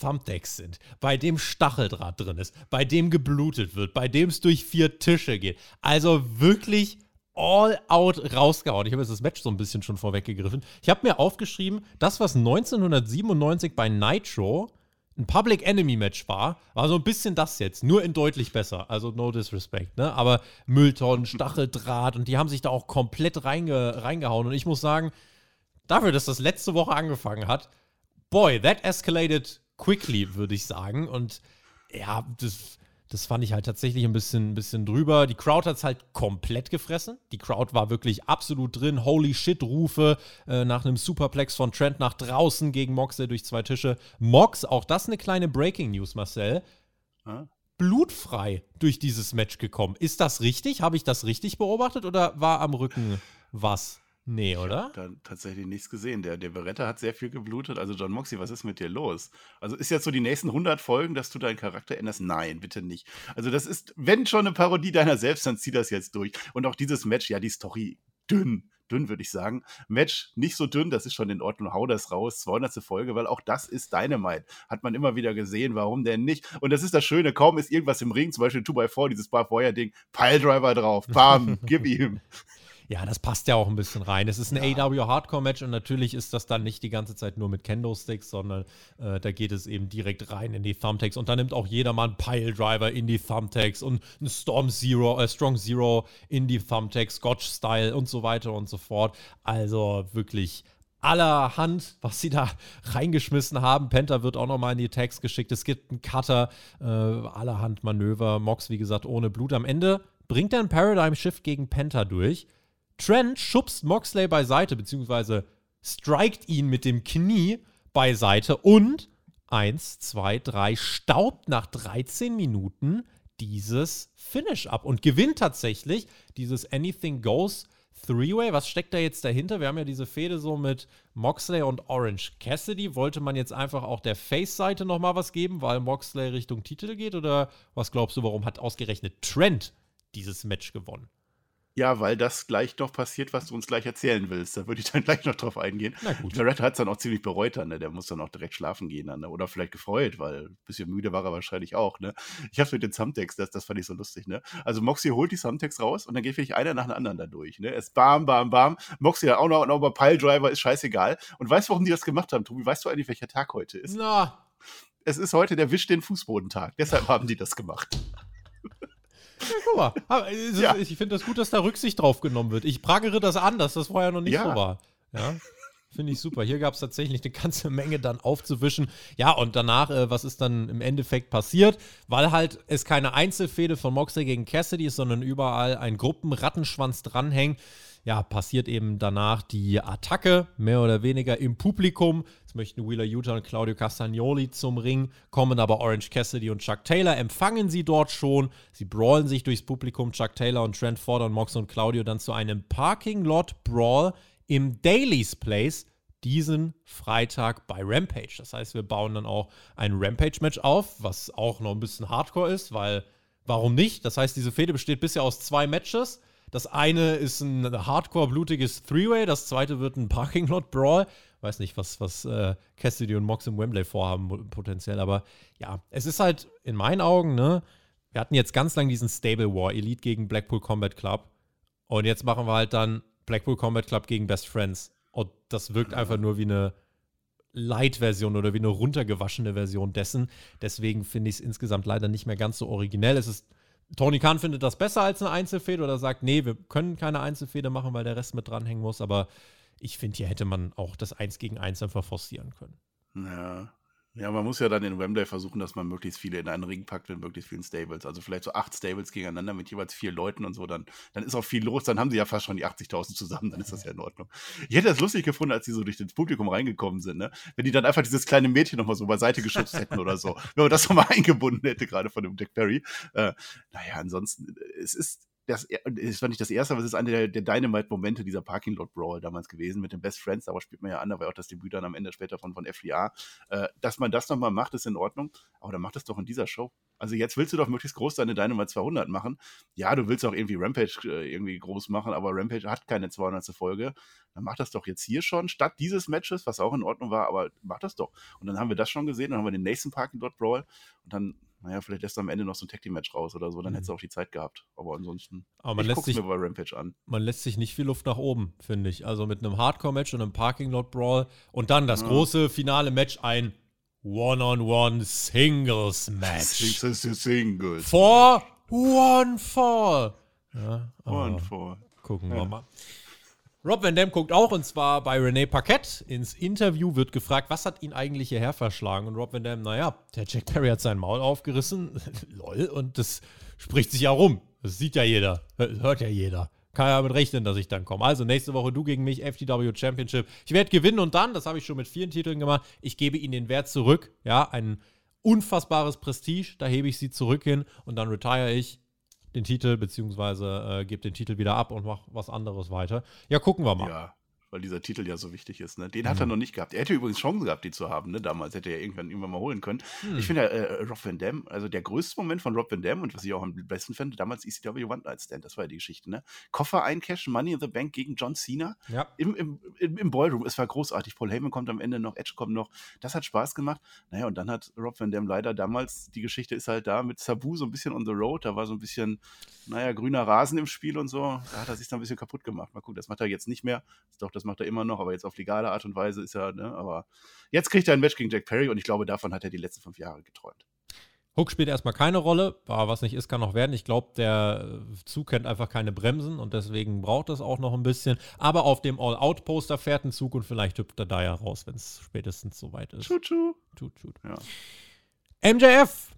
Thumbtacks sind, bei dem Stacheldraht drin ist, bei dem geblutet wird, bei dem es durch vier Tische geht. Also wirklich all out rausgehauen. Ich habe jetzt das Match so ein bisschen schon vorweggegriffen. Ich habe mir aufgeschrieben, das, was 1997 bei Nitro ein Public Enemy Match war, war so ein bisschen das jetzt, nur in deutlich besser. Also no disrespect, ne? Aber Mülltonnen, Stacheldraht und die haben sich da auch komplett reinge reingehauen. Und ich muss sagen, dafür, dass das letzte Woche angefangen hat, boy, that escalated quickly, würde ich sagen. Und ja, das das fand ich halt tatsächlich ein bisschen, ein bisschen drüber. Die Crowd hat es halt komplett gefressen. Die Crowd war wirklich absolut drin. Holy shit-Rufe äh, nach einem Superplex von Trent nach draußen gegen Moxley durch zwei Tische. Mox, auch das eine kleine Breaking News, Marcel. Hm? Blutfrei durch dieses Match gekommen. Ist das richtig? Habe ich das richtig beobachtet oder war am Rücken was? Nee, oder? Ich da tatsächlich nichts gesehen. Der, der Beretta hat sehr viel geblutet. Also, John Moxley, was ist mit dir los? Also, ist jetzt so die nächsten 100 Folgen, dass du deinen Charakter änderst? Nein, bitte nicht. Also, das ist, wenn schon eine Parodie deiner selbst, dann zieh das jetzt durch. Und auch dieses Match, ja, die Story dünn. Dünn, würde ich sagen. Match nicht so dünn, das ist schon in Ordnung. Hau das raus. 200. Folge, weil auch das ist Dynamite. Hat man immer wieder gesehen. Warum denn nicht? Und das ist das Schöne. Kaum ist irgendwas im Ring, zum Beispiel 2x4, dieses Bar-Feuer-Ding. Piledriver drauf. Bam, *laughs* gib ihm. Ja, das passt ja auch ein bisschen rein. Es ist ein ja. AW Hardcore-Match und natürlich ist das dann nicht die ganze Zeit nur mit Kendo-Sticks, sondern äh, da geht es eben direkt rein in die Thumbtacks und da nimmt auch jedermann Pile Driver in die Thumbtacks und ein Storm Zero, äh, Strong Zero in die Thumbtacks, Scotch-Style und so weiter und so fort. Also wirklich allerhand, was sie da *laughs* reingeschmissen haben. Penta wird auch nochmal in die Tags geschickt. Es gibt einen Cutter, äh, allerhand Manöver. Mox, wie gesagt, ohne Blut. Am Ende bringt er ein Paradigm Shift gegen Penta durch. Trent schubst Moxley beiseite, beziehungsweise strikt ihn mit dem Knie beiseite und 1, 2, 3 staubt nach 13 Minuten dieses Finish ab und gewinnt tatsächlich dieses Anything Goes Three-Way. Was steckt da jetzt dahinter? Wir haben ja diese Fehde so mit Moxley und Orange Cassidy. Wollte man jetzt einfach auch der Face-Seite nochmal was geben, weil Moxley Richtung Titel geht? Oder was glaubst du, warum hat ausgerechnet Trent dieses Match gewonnen? Ja, weil das gleich noch passiert, was du uns gleich erzählen willst. Da würde ich dann *laughs* gleich noch drauf eingehen. Na gut. Hat es dann auch ziemlich bereut dann, ne? Der muss dann auch direkt schlafen gehen dann, ne? Oder vielleicht gefreut, weil ein bisschen müde war er wahrscheinlich auch, ne? Ich hab's mit den Thumbtacks, das, das fand ich so lustig, ne? Also Moxie holt die Thumbtacks raus und dann geht wirklich einer nach dem anderen da durch, ne? Es bam, bam, bam. Moxie hat auch noch, noch mal Piledriver, ist scheißegal. Und weißt du, warum die das gemacht haben, Tobi? Weißt du eigentlich, welcher Tag heute ist? Na. Es ist heute der Wisch den Fußbodentag. Deshalb haben die das gemacht. Ja, guck mal. Also, ja. Ich finde das gut, dass da Rücksicht drauf genommen wird. Ich prangere das an, dass das vorher noch nicht ja. so war. Ja. Finde ich super. Hier gab es tatsächlich eine ganze Menge dann aufzuwischen. Ja, und danach, äh, was ist dann im Endeffekt passiert? Weil halt es keine Einzelfehde von Moxley gegen Cassidy ist, sondern überall ein Gruppenrattenschwanz dranhängt ja, passiert eben danach die Attacke, mehr oder weniger im Publikum. Jetzt möchten Wheeler Utah und Claudio Castagnoli zum Ring, kommen aber Orange Cassidy und Chuck Taylor, empfangen sie dort schon. Sie brawlen sich durchs Publikum. Chuck Taylor und Trent fordern Mox und Claudio dann zu einem Parking Lot Brawl im Daily's Place diesen Freitag bei Rampage. Das heißt, wir bauen dann auch ein Rampage-Match auf, was auch noch ein bisschen Hardcore ist, weil warum nicht? Das heißt, diese Fehde besteht bisher aus zwei Matches. Das eine ist ein hardcore blutiges Three-Way, das zweite wird ein Parking Lot Brawl. Weiß nicht, was, was äh, Cassidy und Mox im Wembley vorhaben potenziell, aber ja, es ist halt in meinen Augen, ne, wir hatten jetzt ganz lang diesen Stable War, Elite gegen Blackpool Combat Club und jetzt machen wir halt dann Blackpool Combat Club gegen Best Friends und das wirkt einfach nur wie eine Light-Version oder wie eine runtergewaschene Version dessen. Deswegen finde ich es insgesamt leider nicht mehr ganz so originell. Es ist Tony Khan findet das besser als eine Einzelfehde oder sagt, nee, wir können keine Einzelfehde machen, weil der Rest mit dranhängen muss. Aber ich finde, hier hätte man auch das Eins gegen Eins einfach forcieren können. Ja, ja, man muss ja dann in Wembley versuchen, dass man möglichst viele in einen Ring packt mit möglichst vielen Stables. Also vielleicht so acht Stables gegeneinander mit jeweils vier Leuten und so. Dann, dann ist auch viel los. Dann haben sie ja fast schon die 80.000 zusammen. Dann ist das ja in Ordnung. Ich hätte das lustig gefunden, als sie so durch das Publikum reingekommen sind. Ne? Wenn die dann einfach dieses kleine Mädchen nochmal so beiseite geschubst hätten oder so. *laughs* Wenn man das nochmal eingebunden hätte, gerade von dem Dick Perry. Äh, naja, ansonsten, es ist das, das war nicht das erste, aber es ist eine der, der Dynamite-Momente dieser Parking Lot Brawl damals gewesen mit den Best Friends. Darauf spielt man ja an, da war auch das Debüt dann am Ende später von, von FDR. Äh, dass man das nochmal macht, ist in Ordnung, aber dann macht das doch in dieser Show. Also jetzt willst du doch möglichst groß deine Dynamite 200 machen. Ja, du willst auch irgendwie Rampage äh, irgendwie groß machen, aber Rampage hat keine 200. Folge. Dann mach das doch jetzt hier schon, statt dieses Matches, was auch in Ordnung war, aber mach das doch. Und dann haben wir das schon gesehen, dann haben wir den nächsten Parking Lot Brawl und dann naja, vielleicht lässt er am Ende noch so ein Tag Team Match raus oder so, dann mhm. hättest du auch die Zeit gehabt. Aber ansonsten, Aber man ich lässt sich, mir bei Rampage an. Man lässt sich nicht viel Luft nach oben, finde ich. Also mit einem Hardcore-Match und einem Parking Lot Brawl und dann das ja. große finale Match, ein One-on-One Singles Match. *laughs* Singles. For one fall. Ja, one fall. Gucken ja. wir mal. Rob Van Dam guckt auch und zwar bei René Paquette ins Interview, wird gefragt, was hat ihn eigentlich hierher verschlagen? Und Rob Van Dam, naja, der Jack Perry hat sein Maul aufgerissen, *laughs* lol, und das spricht sich ja rum. Das sieht ja jeder, hört ja jeder. Kann ja damit rechnen, dass ich dann komme. Also nächste Woche du gegen mich, FTW Championship. Ich werde gewinnen und dann, das habe ich schon mit vielen Titeln gemacht, ich gebe ihnen den Wert zurück. Ja, ein unfassbares Prestige, da hebe ich sie zurück hin und dann retire ich den Titel, beziehungsweise äh, gebe den Titel wieder ab und mache was anderes weiter. Ja, gucken wir mal. Ja, weil dieser Titel ja so wichtig ist. Ne? Den mhm. hat er mhm. noch nicht gehabt. Er hätte übrigens Chancen gehabt, die zu haben. Ne? Damals hätte er irgendwann irgendwann mal holen können. Mhm. Ich finde ja, äh, Rob Van Dam, also der größte Moment von Rob Van Dam und was ich auch am besten finde, damals ECW One Night Stand, das war ja die Geschichte. Ne? Koffer eincashen, Money in the Bank gegen John Cena ja. im, im, im, im Ballroom. Es war großartig. Paul Heyman kommt am Ende noch, Edge kommt noch. Das hat Spaß gemacht. Naja, und dann hat Rob Van Dam leider damals, die Geschichte ist halt da, mit Sabu so ein bisschen on the road. Da war so ein bisschen, naja, grüner Rasen im Spiel und so. Da hat er sich dann ein bisschen kaputt gemacht. Mal gucken, das macht er jetzt nicht mehr. Doch, das macht er immer noch, aber jetzt auf legale Art und Weise ist ja, ne, aber jetzt kriegt er ein Match gegen Jack Perry und ich glaube, davon hat er die letzten fünf Jahre geträumt. Hook spielt erstmal keine Rolle, aber was nicht ist, kann noch werden. Ich glaube, der Zug kennt einfach keine Bremsen und deswegen braucht es auch noch ein bisschen. Aber auf dem All-Out-Poster fährt ein Zug und vielleicht hüpft er da ja raus, wenn es spätestens soweit ist. Tschut, tschut. Tschut, tschut. Ja. MJF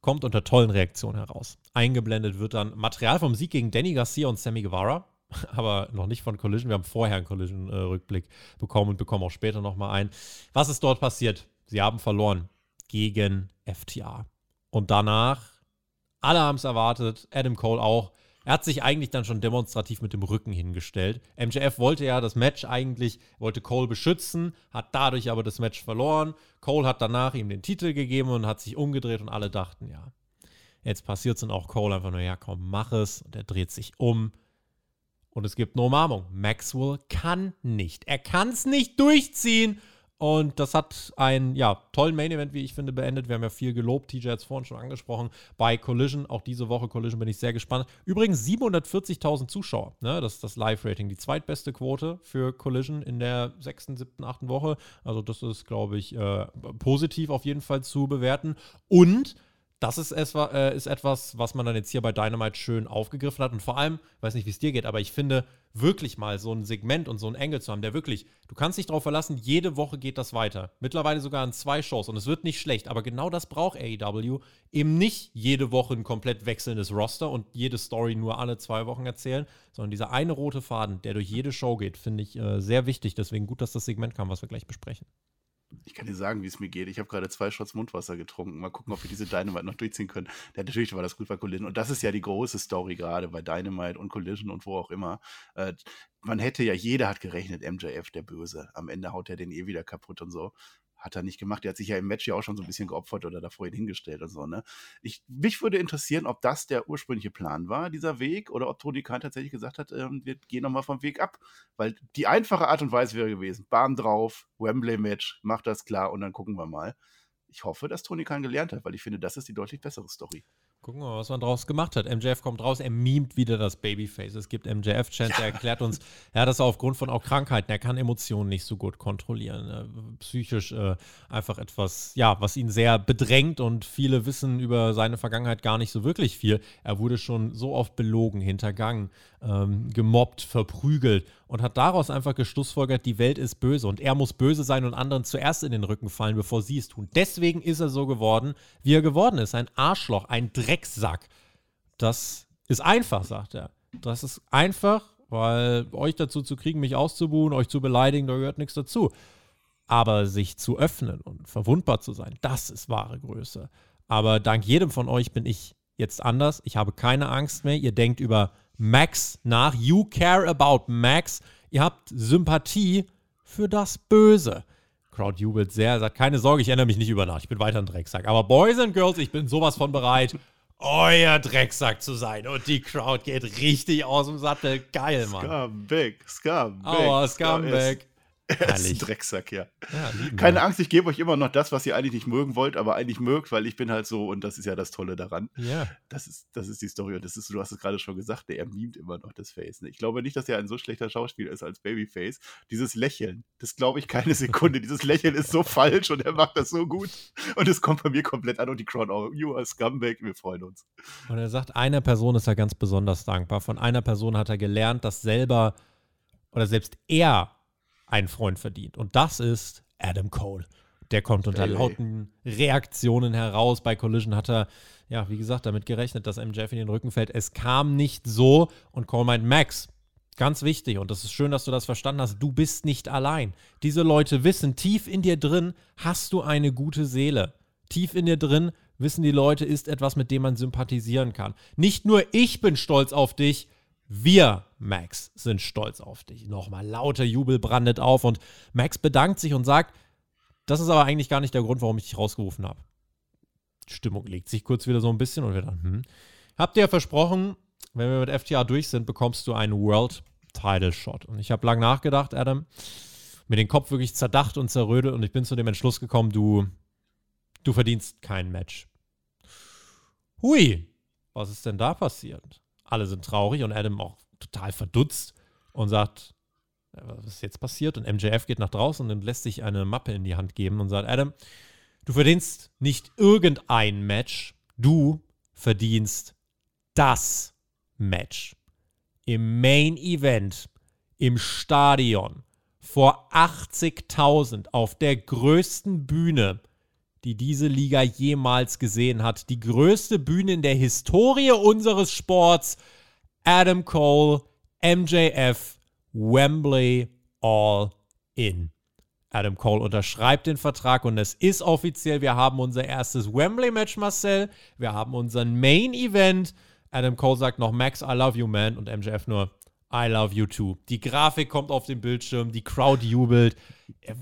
kommt unter tollen Reaktionen heraus. Eingeblendet wird dann Material vom Sieg gegen Danny Garcia und Sammy Guevara. *laughs* aber noch nicht von Collision. Wir haben vorher einen Collision-Rückblick bekommen und bekommen auch später nochmal einen. Was ist dort passiert? Sie haben verloren gegen FTA. Und danach, alle haben es erwartet, Adam Cole auch. Er hat sich eigentlich dann schon demonstrativ mit dem Rücken hingestellt. MJF wollte ja das Match eigentlich, wollte Cole beschützen, hat dadurch aber das Match verloren. Cole hat danach ihm den Titel gegeben und hat sich umgedreht und alle dachten, ja, jetzt passiert es und auch Cole einfach nur, ja komm, mach es. Und er dreht sich um und es gibt eine Umarmung. Maxwell kann nicht. Er kann es nicht durchziehen. Und das hat einen ja, tollen Main Event, wie ich finde, beendet. Wir haben ja viel gelobt. TJ hat es vorhin schon angesprochen. Bei Collision, auch diese Woche Collision bin ich sehr gespannt. Übrigens 740.000 Zuschauer. Ne? Das ist das Live-Rating. Die zweitbeste Quote für Collision in der sechsten, siebten, achten Woche. Also, das ist, glaube ich, äh, positiv auf jeden Fall zu bewerten. Und das ist, es, äh, ist etwas, was man dann jetzt hier bei Dynamite schön aufgegriffen hat. Und vor allem, weiß nicht, wie es dir geht, aber ich finde, wirklich mal so ein Segment und so ein Engel zu haben, der wirklich, du kannst dich darauf verlassen, jede Woche geht das weiter. Mittlerweile sogar in zwei Shows und es wird nicht schlecht, aber genau das braucht AEW. Eben nicht jede Woche ein komplett wechselndes Roster und jede Story nur alle zwei Wochen erzählen, sondern dieser eine rote Faden, der durch jede Show geht, finde ich äh, sehr wichtig. Deswegen gut, dass das Segment kam, was wir gleich besprechen. Ich kann dir sagen, wie es mir geht. Ich habe gerade zwei Shots Mundwasser getrunken. Mal gucken, ob wir diese Dynamite noch durchziehen können. Ja, natürlich war das gut bei Collision. Und das ist ja die große Story gerade bei Dynamite und Collision und wo auch immer. Äh, man hätte ja, jeder hat gerechnet, MJF, der Böse. Am Ende haut er den eh wieder kaputt und so hat er nicht gemacht. Er hat sich ja im Match ja auch schon so ein bisschen geopfert oder davor ihn hingestellt und so, ne? Ich, mich würde interessieren, ob das der ursprüngliche Plan war, dieser Weg, oder ob Tony Khan tatsächlich gesagt hat, ähm, wir gehen nochmal vom Weg ab. Weil die einfache Art und Weise wäre gewesen, Bahn drauf, Wembley-Match, macht das klar und dann gucken wir mal. Ich hoffe, dass Tony Khan gelernt hat, weil ich finde, das ist die deutlich bessere Story. Gucken wir mal, was man draus gemacht hat. MJF kommt raus, er mimt wieder das Babyface. Es gibt MJF-Chance, er erklärt uns, ja, dass er aufgrund von auch Krankheiten, er kann Emotionen nicht so gut kontrollieren. Psychisch äh, einfach etwas, ja, was ihn sehr bedrängt und viele wissen über seine Vergangenheit gar nicht so wirklich viel. Er wurde schon so oft belogen, hintergangen, ähm, gemobbt, verprügelt und hat daraus einfach geschlussfolgert, die Welt ist böse und er muss böse sein und anderen zuerst in den Rücken fallen, bevor sie es tun. Deswegen ist er so geworden, wie er geworden ist. Ein Arschloch, ein Drecksack. Das ist einfach, sagt er. Das ist einfach, weil euch dazu zu kriegen, mich auszubuhen, euch zu beleidigen, da gehört nichts dazu. Aber sich zu öffnen und verwundbar zu sein, das ist wahre Größe. Aber dank jedem von euch bin ich jetzt anders. Ich habe keine Angst mehr. Ihr denkt über Max nach. You care about Max. Ihr habt Sympathie für das Böse. Crowd jubelt sehr, sagt, keine Sorge, ich ändere mich nicht über Nacht. Ich bin weiter ein Drecksack. Aber Boys and Girls, ich bin sowas von bereit, euer Drecksack zu sein. Und die Crowd geht richtig aus dem Sattel. Geil, Mann. Scumbag, Scumbag. Oh, Scumbag. Er ist ein Drecksack, ja. ja Keine Angst, ich gebe euch immer noch das, was ihr eigentlich nicht mögen wollt, aber eigentlich mögt, weil ich bin halt so und das ist ja das Tolle daran. Ja. Das ist, das ist die Story und das ist, du hast es gerade schon gesagt, er mimt immer noch das Face. Ne? Ich glaube nicht, dass er ein so schlechter Schauspieler ist als Babyface. Dieses Lächeln, das glaube ich keine Sekunde. Dieses Lächeln ist so *laughs* falsch und er macht das so gut und es kommt bei mir komplett an und die Crowd auch, you are scumbag, wir freuen uns. Und er sagt, einer Person ist er ganz besonders dankbar. Von einer Person hat er gelernt, dass selber oder selbst er einen Freund verdient. Und das ist Adam Cole. Der kommt unter lauten Reaktionen heraus. Bei Collision hat er, ja, wie gesagt, damit gerechnet, dass MJF in den Rücken fällt. Es kam nicht so. Und Cole meint, Max, ganz wichtig, und das ist schön, dass du das verstanden hast, du bist nicht allein. Diese Leute wissen, tief in dir drin hast du eine gute Seele. Tief in dir drin wissen die Leute, ist etwas, mit dem man sympathisieren kann. Nicht nur ich bin stolz auf dich, wir, Max, sind stolz auf dich. Nochmal lauter Jubel brandet auf und Max bedankt sich und sagt, das ist aber eigentlich gar nicht der Grund, warum ich dich rausgerufen habe. Stimmung legt sich kurz wieder so ein bisschen und wir dann, hm. Habt ihr ja versprochen, wenn wir mit FTA durch sind, bekommst du einen World Title Shot. Und ich habe lang nachgedacht, Adam, mir den Kopf wirklich zerdacht und zerrödet und ich bin zu dem Entschluss gekommen, du, du verdienst kein Match. Hui, was ist denn da passiert? Alle sind traurig und Adam auch total verdutzt und sagt, was ist jetzt passiert? Und MJF geht nach draußen und lässt sich eine Mappe in die Hand geben und sagt, Adam, du verdienst nicht irgendein Match, du verdienst das Match. Im Main Event, im Stadion, vor 80.000 auf der größten Bühne die diese Liga jemals gesehen hat. Die größte Bühne in der Historie unseres Sports. Adam Cole, MJF, Wembley, all in. Adam Cole unterschreibt den Vertrag und es ist offiziell. Wir haben unser erstes Wembley-Match, Marcel. Wir haben unseren Main-Event. Adam Cole sagt noch Max, I love you, man. Und MJF nur I love you too. Die Grafik kommt auf den Bildschirm, die Crowd jubelt.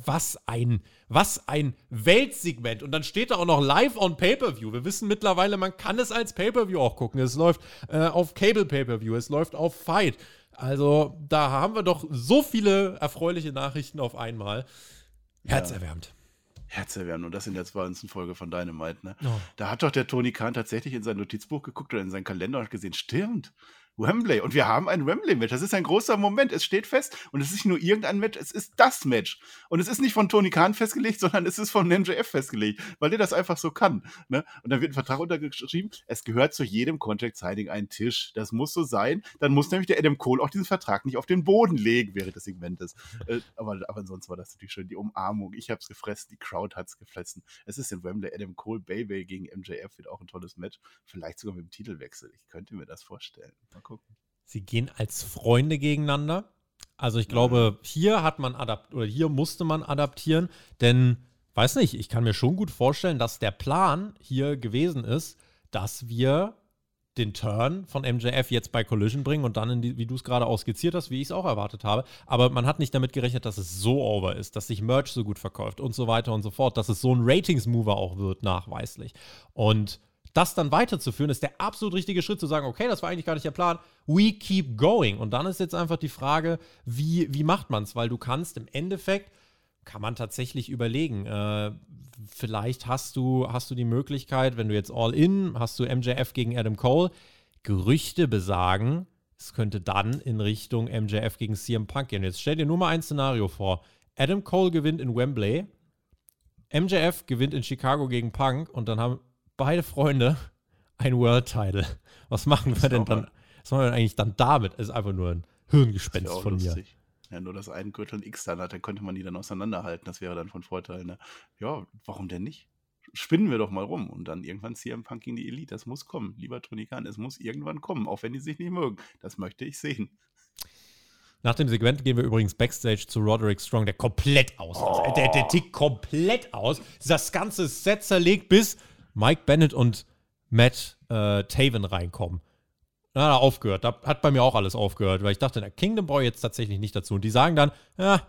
Was ein, was ein Weltsegment. Und dann steht da auch noch live on Pay-Per-View. Wir wissen mittlerweile, man kann es als Pay-Per-View auch gucken. Es läuft äh, auf Cable Pay-Per-View, es läuft auf Fight. Also da haben wir doch so viele erfreuliche Nachrichten auf einmal. Herzerwärmend. Ja. Herzerwärmend. Und das in der 20. Folge von Dynamite. Ne? Oh. Da hat doch der Tony Khan tatsächlich in sein Notizbuch geguckt oder in seinen Kalender und gesehen, stimmt. Wembley. Und wir haben ein Wembley-Match. Das ist ein großer Moment. Es steht fest. Und es ist nicht nur irgendein Match, es ist das Match. Und es ist nicht von Tony Khan festgelegt, sondern es ist von MJF festgelegt, weil der das einfach so kann. Ne? Und dann wird ein Vertrag untergeschrieben. Es gehört zu jedem Contract-Signing ein Tisch. Das muss so sein. Dann muss nämlich der Adam Cole auch diesen Vertrag nicht auf den Boden legen während des Segmentes. Äh, aber, aber sonst war das natürlich schön. Die Umarmung. Ich hab's gefressen. Die Crowd hat's gefressen. Es ist in Wembley. Adam Cole, Baby gegen MJF wird auch ein tolles Match. Vielleicht sogar mit dem Titelwechsel. Ich könnte mir das vorstellen. Gucken. Sie gehen als Freunde gegeneinander. Also ich glaube, hier hat man adapt oder hier musste man adaptieren, denn weiß nicht, ich kann mir schon gut vorstellen, dass der Plan hier gewesen ist, dass wir den Turn von MJF jetzt bei Collision bringen und dann, die, wie du es gerade auch skizziert hast, wie ich es auch erwartet habe. Aber man hat nicht damit gerechnet, dass es so over ist, dass sich Merch so gut verkauft und so weiter und so fort, dass es so ein Ratings-Mover auch wird, nachweislich. Und das dann weiterzuführen, ist der absolut richtige Schritt, zu sagen, okay, das war eigentlich gar nicht der Plan, we keep going. Und dann ist jetzt einfach die Frage, wie, wie macht man es? Weil du kannst im Endeffekt, kann man tatsächlich überlegen, äh, vielleicht hast du, hast du die Möglichkeit, wenn du jetzt all in, hast du MJF gegen Adam Cole, Gerüchte besagen, es könnte dann in Richtung MJF gegen CM Punk gehen. Jetzt stell dir nur mal ein Szenario vor. Adam Cole gewinnt in Wembley, MJF gewinnt in Chicago gegen Punk und dann haben beide Freunde ein World Title. Was machen wir denn dann? Was machen wir denn eigentlich dann damit? Ist einfach nur ein Hirngespenst von lustig. mir. Ja, nur dass ein Gürtel ein X dann hat, dann könnte man die dann auseinanderhalten. Das wäre dann von Vorteil. Ne? Ja, warum denn nicht? Spinnen wir doch mal rum und dann irgendwann CM Punk gegen die Elite. Das muss kommen. Lieber Tony Khan, es muss irgendwann kommen, auch wenn die sich nicht mögen. Das möchte ich sehen. Nach dem Segment gehen wir übrigens Backstage zu Roderick Strong, der komplett aus. Oh. Der, der tickt komplett aus. Das ganze Set zerlegt bis Mike Bennett und Matt äh, Taven reinkommen. Na, hat er aufgehört. Da hat bei mir auch alles aufgehört, weil ich dachte, der Kingdom Boy jetzt tatsächlich nicht dazu. Und die sagen dann, ja,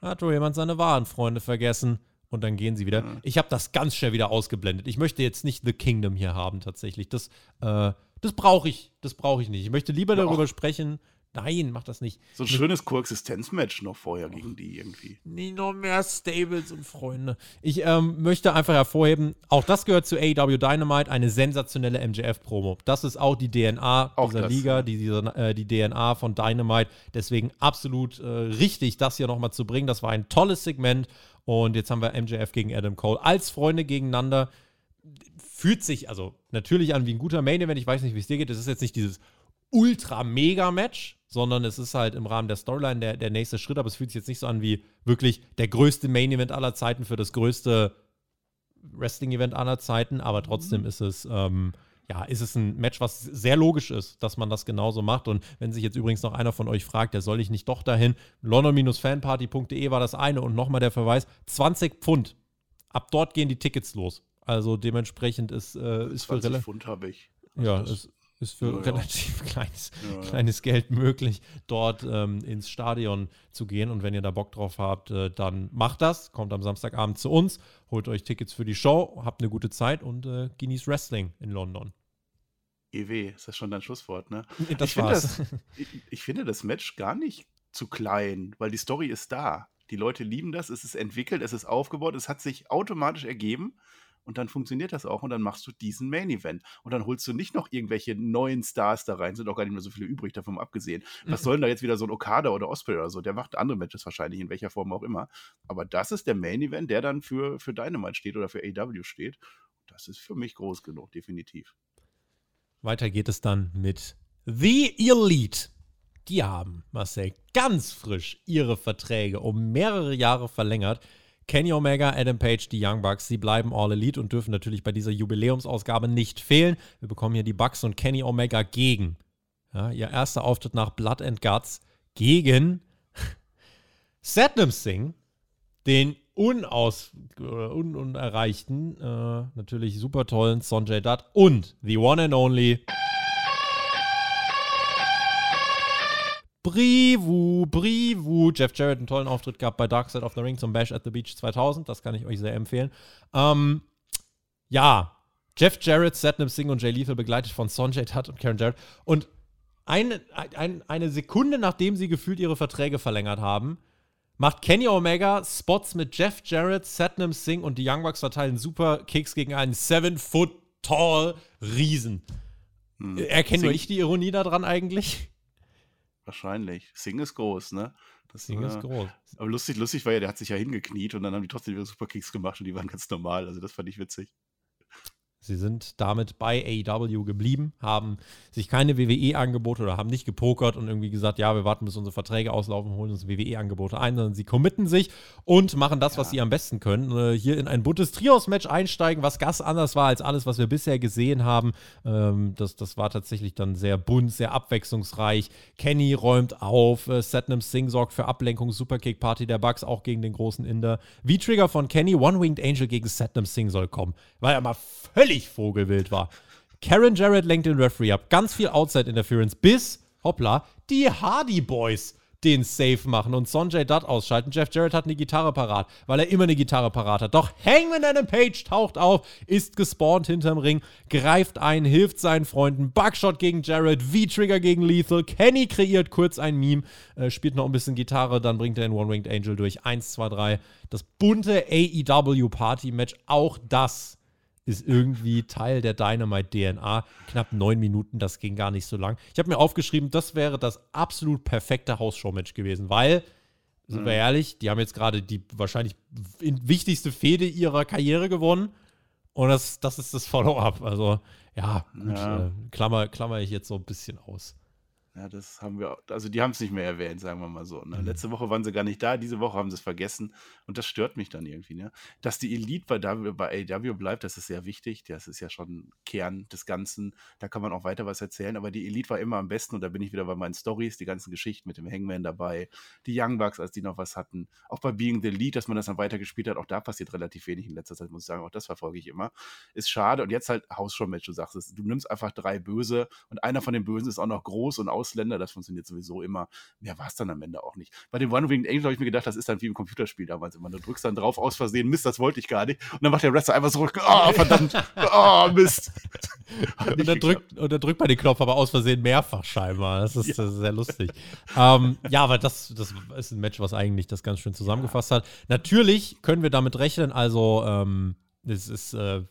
hat wohl jemand seine wahren Freunde vergessen. Und dann gehen sie wieder. Mhm. Ich habe das ganz schnell wieder ausgeblendet. Ich möchte jetzt nicht The Kingdom hier haben, tatsächlich. Das, äh, das brauche ich. Das brauche ich nicht. Ich möchte lieber Ja, darüber auch- sprechen. Nein, mach das nicht. So ein schönes Koexistenzmatch noch vorher gegen die irgendwie. Nie noch mehr Stables und Freunde. Ich ähm, möchte einfach hervorheben, auch das gehört zu AEW Dynamite, eine sensationelle MJF-Promo. Das ist auch die DNA Auch dieser das, Liga, die, dieser, äh, die DNA von Dynamite. Deswegen absolut äh, richtig, das hier nochmal zu bringen. Das war ein tolles Segment. Und jetzt haben wir MJF gegen Adam Cole als Freunde gegeneinander. Fühlt sich also natürlich an wie ein guter Main-Event. Ich weiß nicht, wie es dir geht. Das ist jetzt nicht dieses Ultra-Mega-Match, sondern es ist halt im Rahmen der Storyline der, der nächste Schritt, aber es fühlt sich jetzt nicht so an wie wirklich der größte Main-Event aller Zeiten für das größte Wrestling-Event aller Zeiten, aber trotzdem ist es, ähm, ja, ist es ein Match, was sehr logisch ist, dass man das genauso macht. Und wenn sich jetzt übrigens noch einer von euch fragt, der soll ich nicht doch dahin, london-fanparty.de war das eine und nochmal der Verweis, 20 Pfund. Ab dort gehen die Tickets los. Also dementsprechend ist, äh, ist für 20 relativ. Pfund habe ich. Ja, das- es ist für Ja, ja. relativ *laughs* kleines, Ja, ja. kleines Geld möglich, dort ähm, ins Stadion zu gehen. Und wenn ihr da Bock drauf habt, äh, dann macht das. Kommt am Samstagabend zu uns, holt euch Tickets für die Show, habt eine gute Zeit und äh, genießt Wrestling in London. EW, ist das schon dein Schlusswort, ne? Das ich, finde war's. das, *laughs* ich, ich finde das Match gar nicht zu klein, weil die Story ist da. Die Leute lieben das, es ist entwickelt, es ist aufgebaut, es hat sich automatisch ergeben und dann funktioniert das auch und dann machst du diesen Main Event und dann holst du nicht noch irgendwelche neuen Stars da rein, sind auch gar nicht mehr so viele übrig, davon abgesehen. Was Mhm. soll denn da jetzt wieder so ein Okada oder Osprey oder so? Der macht andere Matches wahrscheinlich, in welcher Form auch immer. Aber das ist der Main Event, der dann für, für Dynamite steht oder für AW steht. Das ist für mich groß genug, definitiv. Weiter geht es dann mit The Elite. Die haben, Marcel, ganz frisch ihre Verträge um mehrere Jahre verlängert. Kenny Omega, Adam Page, die Young Bucks, sie bleiben All Elite und dürfen natürlich bei dieser Jubiläumsausgabe nicht fehlen. Wir bekommen hier die Bucks und Kenny Omega gegen. Ja, ihr erster Auftritt nach Blood and Guts gegen *laughs* Satnam Singh, den unaus, äh, un, unerreichten, äh, natürlich super tollen Sonjay Dutt und the one and only Brivu, Brivu. Jeff Jarrett einen tollen Auftritt gehabt bei Dark Side of the Ring zum Bash at the Beach 2000. Das kann ich euch sehr empfehlen. Ähm, ja, Jeff Jarrett, Satnam Singh und Jay Lethal begleitet von Sonjay Dutt und Karen Jarrett. Und eine, ein, eine Sekunde nachdem sie gefühlt ihre Verträge verlängert haben, macht Kenny Omega Spots mit Jeff Jarrett, Satnam Singh und die Young Bucks verteilen super Kicks gegen einen 7-Foot-Tall Riesen. Hm. Erkenne ich die Ironie daran eigentlich? Wahrscheinlich. Sing ist groß, ne? Das Ding ist äh, groß. Aber lustig, lustig war ja, der hat sich ja hingekniet und dann haben die trotzdem ihre Superkicks gemacht und die waren ganz normal. Also das fand ich witzig. Sie sind damit bei AEW geblieben, haben sich keine WWE-Angebote oder haben nicht gepokert und irgendwie gesagt, ja, wir warten, bis unsere Verträge auslaufen, holen uns WWE-Angebote ein, sondern sie committen sich und machen das, was sie am besten können. Äh, hier in ein buntes Trios-Match einsteigen, was ganz anders war als alles, was wir bisher gesehen haben. Ähm, das, das war tatsächlich dann sehr bunt, sehr abwechslungsreich. Kenny räumt auf, äh, Satnam Singh sorgt für Ablenkung, Superkick-Party der Bucks auch gegen den großen Inder. V-Trigger von Kenny, One-Winged Angel gegen Satnam Singh soll kommen, weil er mal völlig vogelwild war. Karen Jarrett lenkt den Referee ab. Ganz viel Outside-Interference, bis, hoppla, die Hardy Boys den Safe machen und Sonjay Dutt ausschalten. Jeff Jarrett hat eine Gitarre parat, weil er immer eine Gitarre parat hat. Doch Hangman Adam Page taucht auf, ist gespawnt hinterm Ring, greift ein, hilft seinen Freunden. Buckshot gegen Jarrett, V-Trigger gegen Lethal. Kenny kreiert kurz ein Meme, äh, spielt noch ein bisschen Gitarre, dann bringt er den One-Winged Angel durch. 1, 2, 3. Das bunte AEW-Party-Match, auch das ist irgendwie Teil der Dynamite-DNA. Knapp neun Minuten, das ging gar nicht so lang. Ich habe mir aufgeschrieben, das wäre das absolut perfekte Hausshow-Match gewesen, weil, sind wir ehrlich, die haben jetzt gerade die wahrscheinlich in- wichtigste Fehde ihrer Karriere gewonnen. Und das, das ist das Follow-up. Also, ja, gut, Ja. Äh, klammer, klammer ich jetzt so ein bisschen aus. Ja, das haben wir, also die haben es nicht mehr erwähnt, sagen wir mal so. Ne? Mhm. Letzte Woche waren sie gar nicht da, diese Woche haben sie es vergessen und das stört mich dann irgendwie. Ne? Dass die Elite bei, w, bei AW bleibt, das ist sehr wichtig. Das ist ja schon Kern des Ganzen. Da kann man auch weiter was erzählen, aber die Elite war immer am besten und da bin ich wieder bei meinen Stories, die ganzen Geschichten mit dem Hangman dabei, die Young Bucks, als die noch was hatten. Auch bei Being the Elite, dass man das dann weitergespielt hat, auch da passiert relativ wenig in letzter Zeit, muss ich sagen. Auch das verfolge ich immer. Ist schade und jetzt halt Hausschau-Match, du sagst es. Du nimmst einfach drei Böse und einer von den Bösen ist auch noch groß und Ausländer, das funktioniert sowieso immer. Mehr war es dann am Ende auch nicht. Bei dem One Winged Angel habe ich mir gedacht, das ist dann wie im Computerspiel damals immer. Du drückst dann drauf aus Versehen, Mist, das wollte ich gar nicht. Und dann macht der Wrestler einfach so, oh, verdammt, oh, Mist. *laughs* und, dann drückt, und dann drückt man den Knopf aber aus Versehen mehrfach scheinbar. Das ist, ja. das ist sehr lustig. ähm, ja, aber das, das ist ein Match, was eigentlich das ganz schön zusammengefasst hat. Natürlich können wir damit rechnen, also ähm, es ist, äh,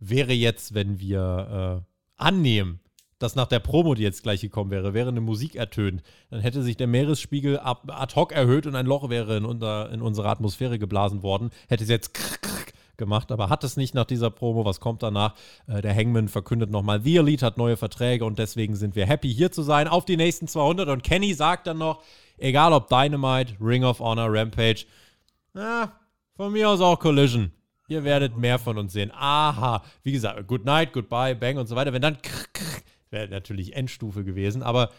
wäre jetzt, wenn wir äh, annehmen, dass nach der Promo, die jetzt gleich gekommen wäre, wäre eine Musik ertönt, dann hätte sich der Meeresspiegel ad hoc erhöht und ein Loch wäre in, unser, in unsere Atmosphäre geblasen worden. Hätte es jetzt gemacht, aber hat es nicht nach dieser Promo. Was kommt danach? Äh, der Hangman verkündet nochmal, The Elite hat neue Verträge und deswegen sind wir happy hier zu sein auf die nächsten 200. Und Kenny sagt dann noch, egal ob Dynamite, Ring of Honor, Rampage, na, von mir aus auch Collision. Ihr werdet mehr von uns sehen. Aha. Wie gesagt, Good Night, Goodbye, Bang und so weiter. Wenn dann wäre natürlich Endstufe gewesen, aber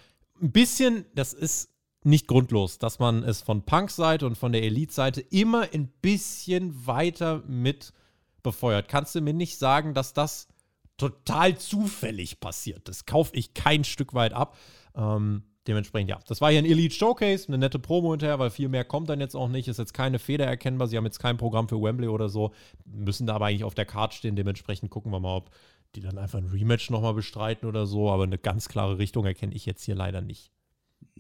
ein bisschen, das ist nicht grundlos, dass man es von Punks Seite und von der Elite-Seite immer ein bisschen weiter mit befeuert. Kannst du mir nicht sagen, dass das total zufällig passiert? Das kaufe ich kein Stück weit ab. Ähm, dementsprechend, ja, das war hier ein Elite Showcase, eine nette Promo hinterher, weil viel mehr kommt dann jetzt auch nicht. Ist jetzt keine Feder erkennbar. Sie haben jetzt kein Programm für Wembley oder so. Müssen da aber eigentlich auf der Karte stehen. Dementsprechend gucken wir mal, ob die dann einfach ein Rematch nochmal bestreiten oder so. Aber eine ganz klare Richtung erkenne ich jetzt hier leider nicht.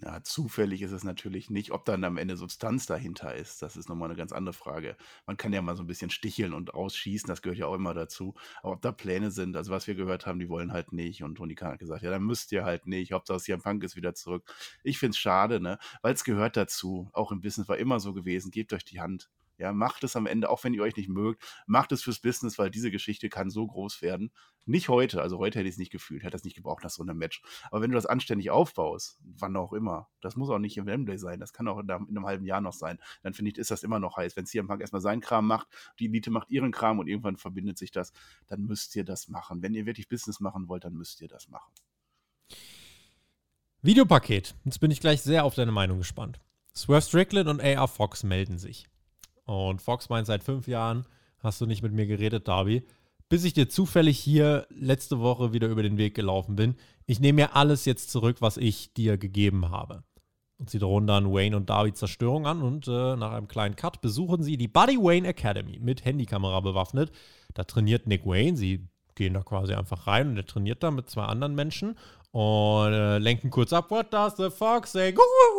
Ja, zufällig ist es natürlich nicht. Ob dann am Ende Substanz dahinter ist, das ist nochmal eine ganz andere Frage. Man kann ja mal so ein bisschen sticheln und ausschießen, das gehört ja auch immer dazu. Aber ob da Pläne sind, also was wir gehört haben, die wollen halt nicht. Und Tony Khan hat gesagt, ja, dann müsst ihr halt nicht. Hauptsache CM Punk ist wieder zurück. Ich finde es schade, ne? Weil es gehört dazu. Auch im Business war immer so gewesen. Gebt euch die Hand. Ja, macht es am Ende, auch wenn ihr euch nicht mögt, macht es fürs Business, weil diese Geschichte kann so groß werden. Nicht heute, also heute hätte ich es nicht gefühlt, hätte das nicht gebraucht nach so einem Match. Aber wenn du das anständig aufbaust, wann auch immer, das muss auch nicht im Wembley sein, das kann auch in einem halben Jahr noch sein, dann finde ich, ist das immer noch heiß. Wenn CM Punk erstmal seinen Kram macht, die Elite macht ihren Kram und irgendwann verbindet sich das, dann müsst ihr das machen. Wenn ihr wirklich Business machen wollt, dann müsst ihr das machen. Videopaket. Jetzt bin ich gleich sehr auf deine Meinung gespannt. Swerve Strickland und AR Fox melden sich. Und Fox meint, seit fünf Jahren hast du nicht mit mir geredet, Darby. Bis ich dir zufällig hier letzte Woche wieder über den Weg gelaufen bin. Ich nehme mir alles jetzt zurück, was ich dir gegeben habe. Und sie drohen dann Wayne und Darby Zerstörung an und äh, nach einem kleinen Cut besuchen sie die Buddy Wayne Academy mit Handykamera bewaffnet. Da trainiert Nick Wayne. Sie gehen da quasi einfach rein und er trainiert da mit zwei anderen Menschen und äh, lenken kurz ab. What does the fox say?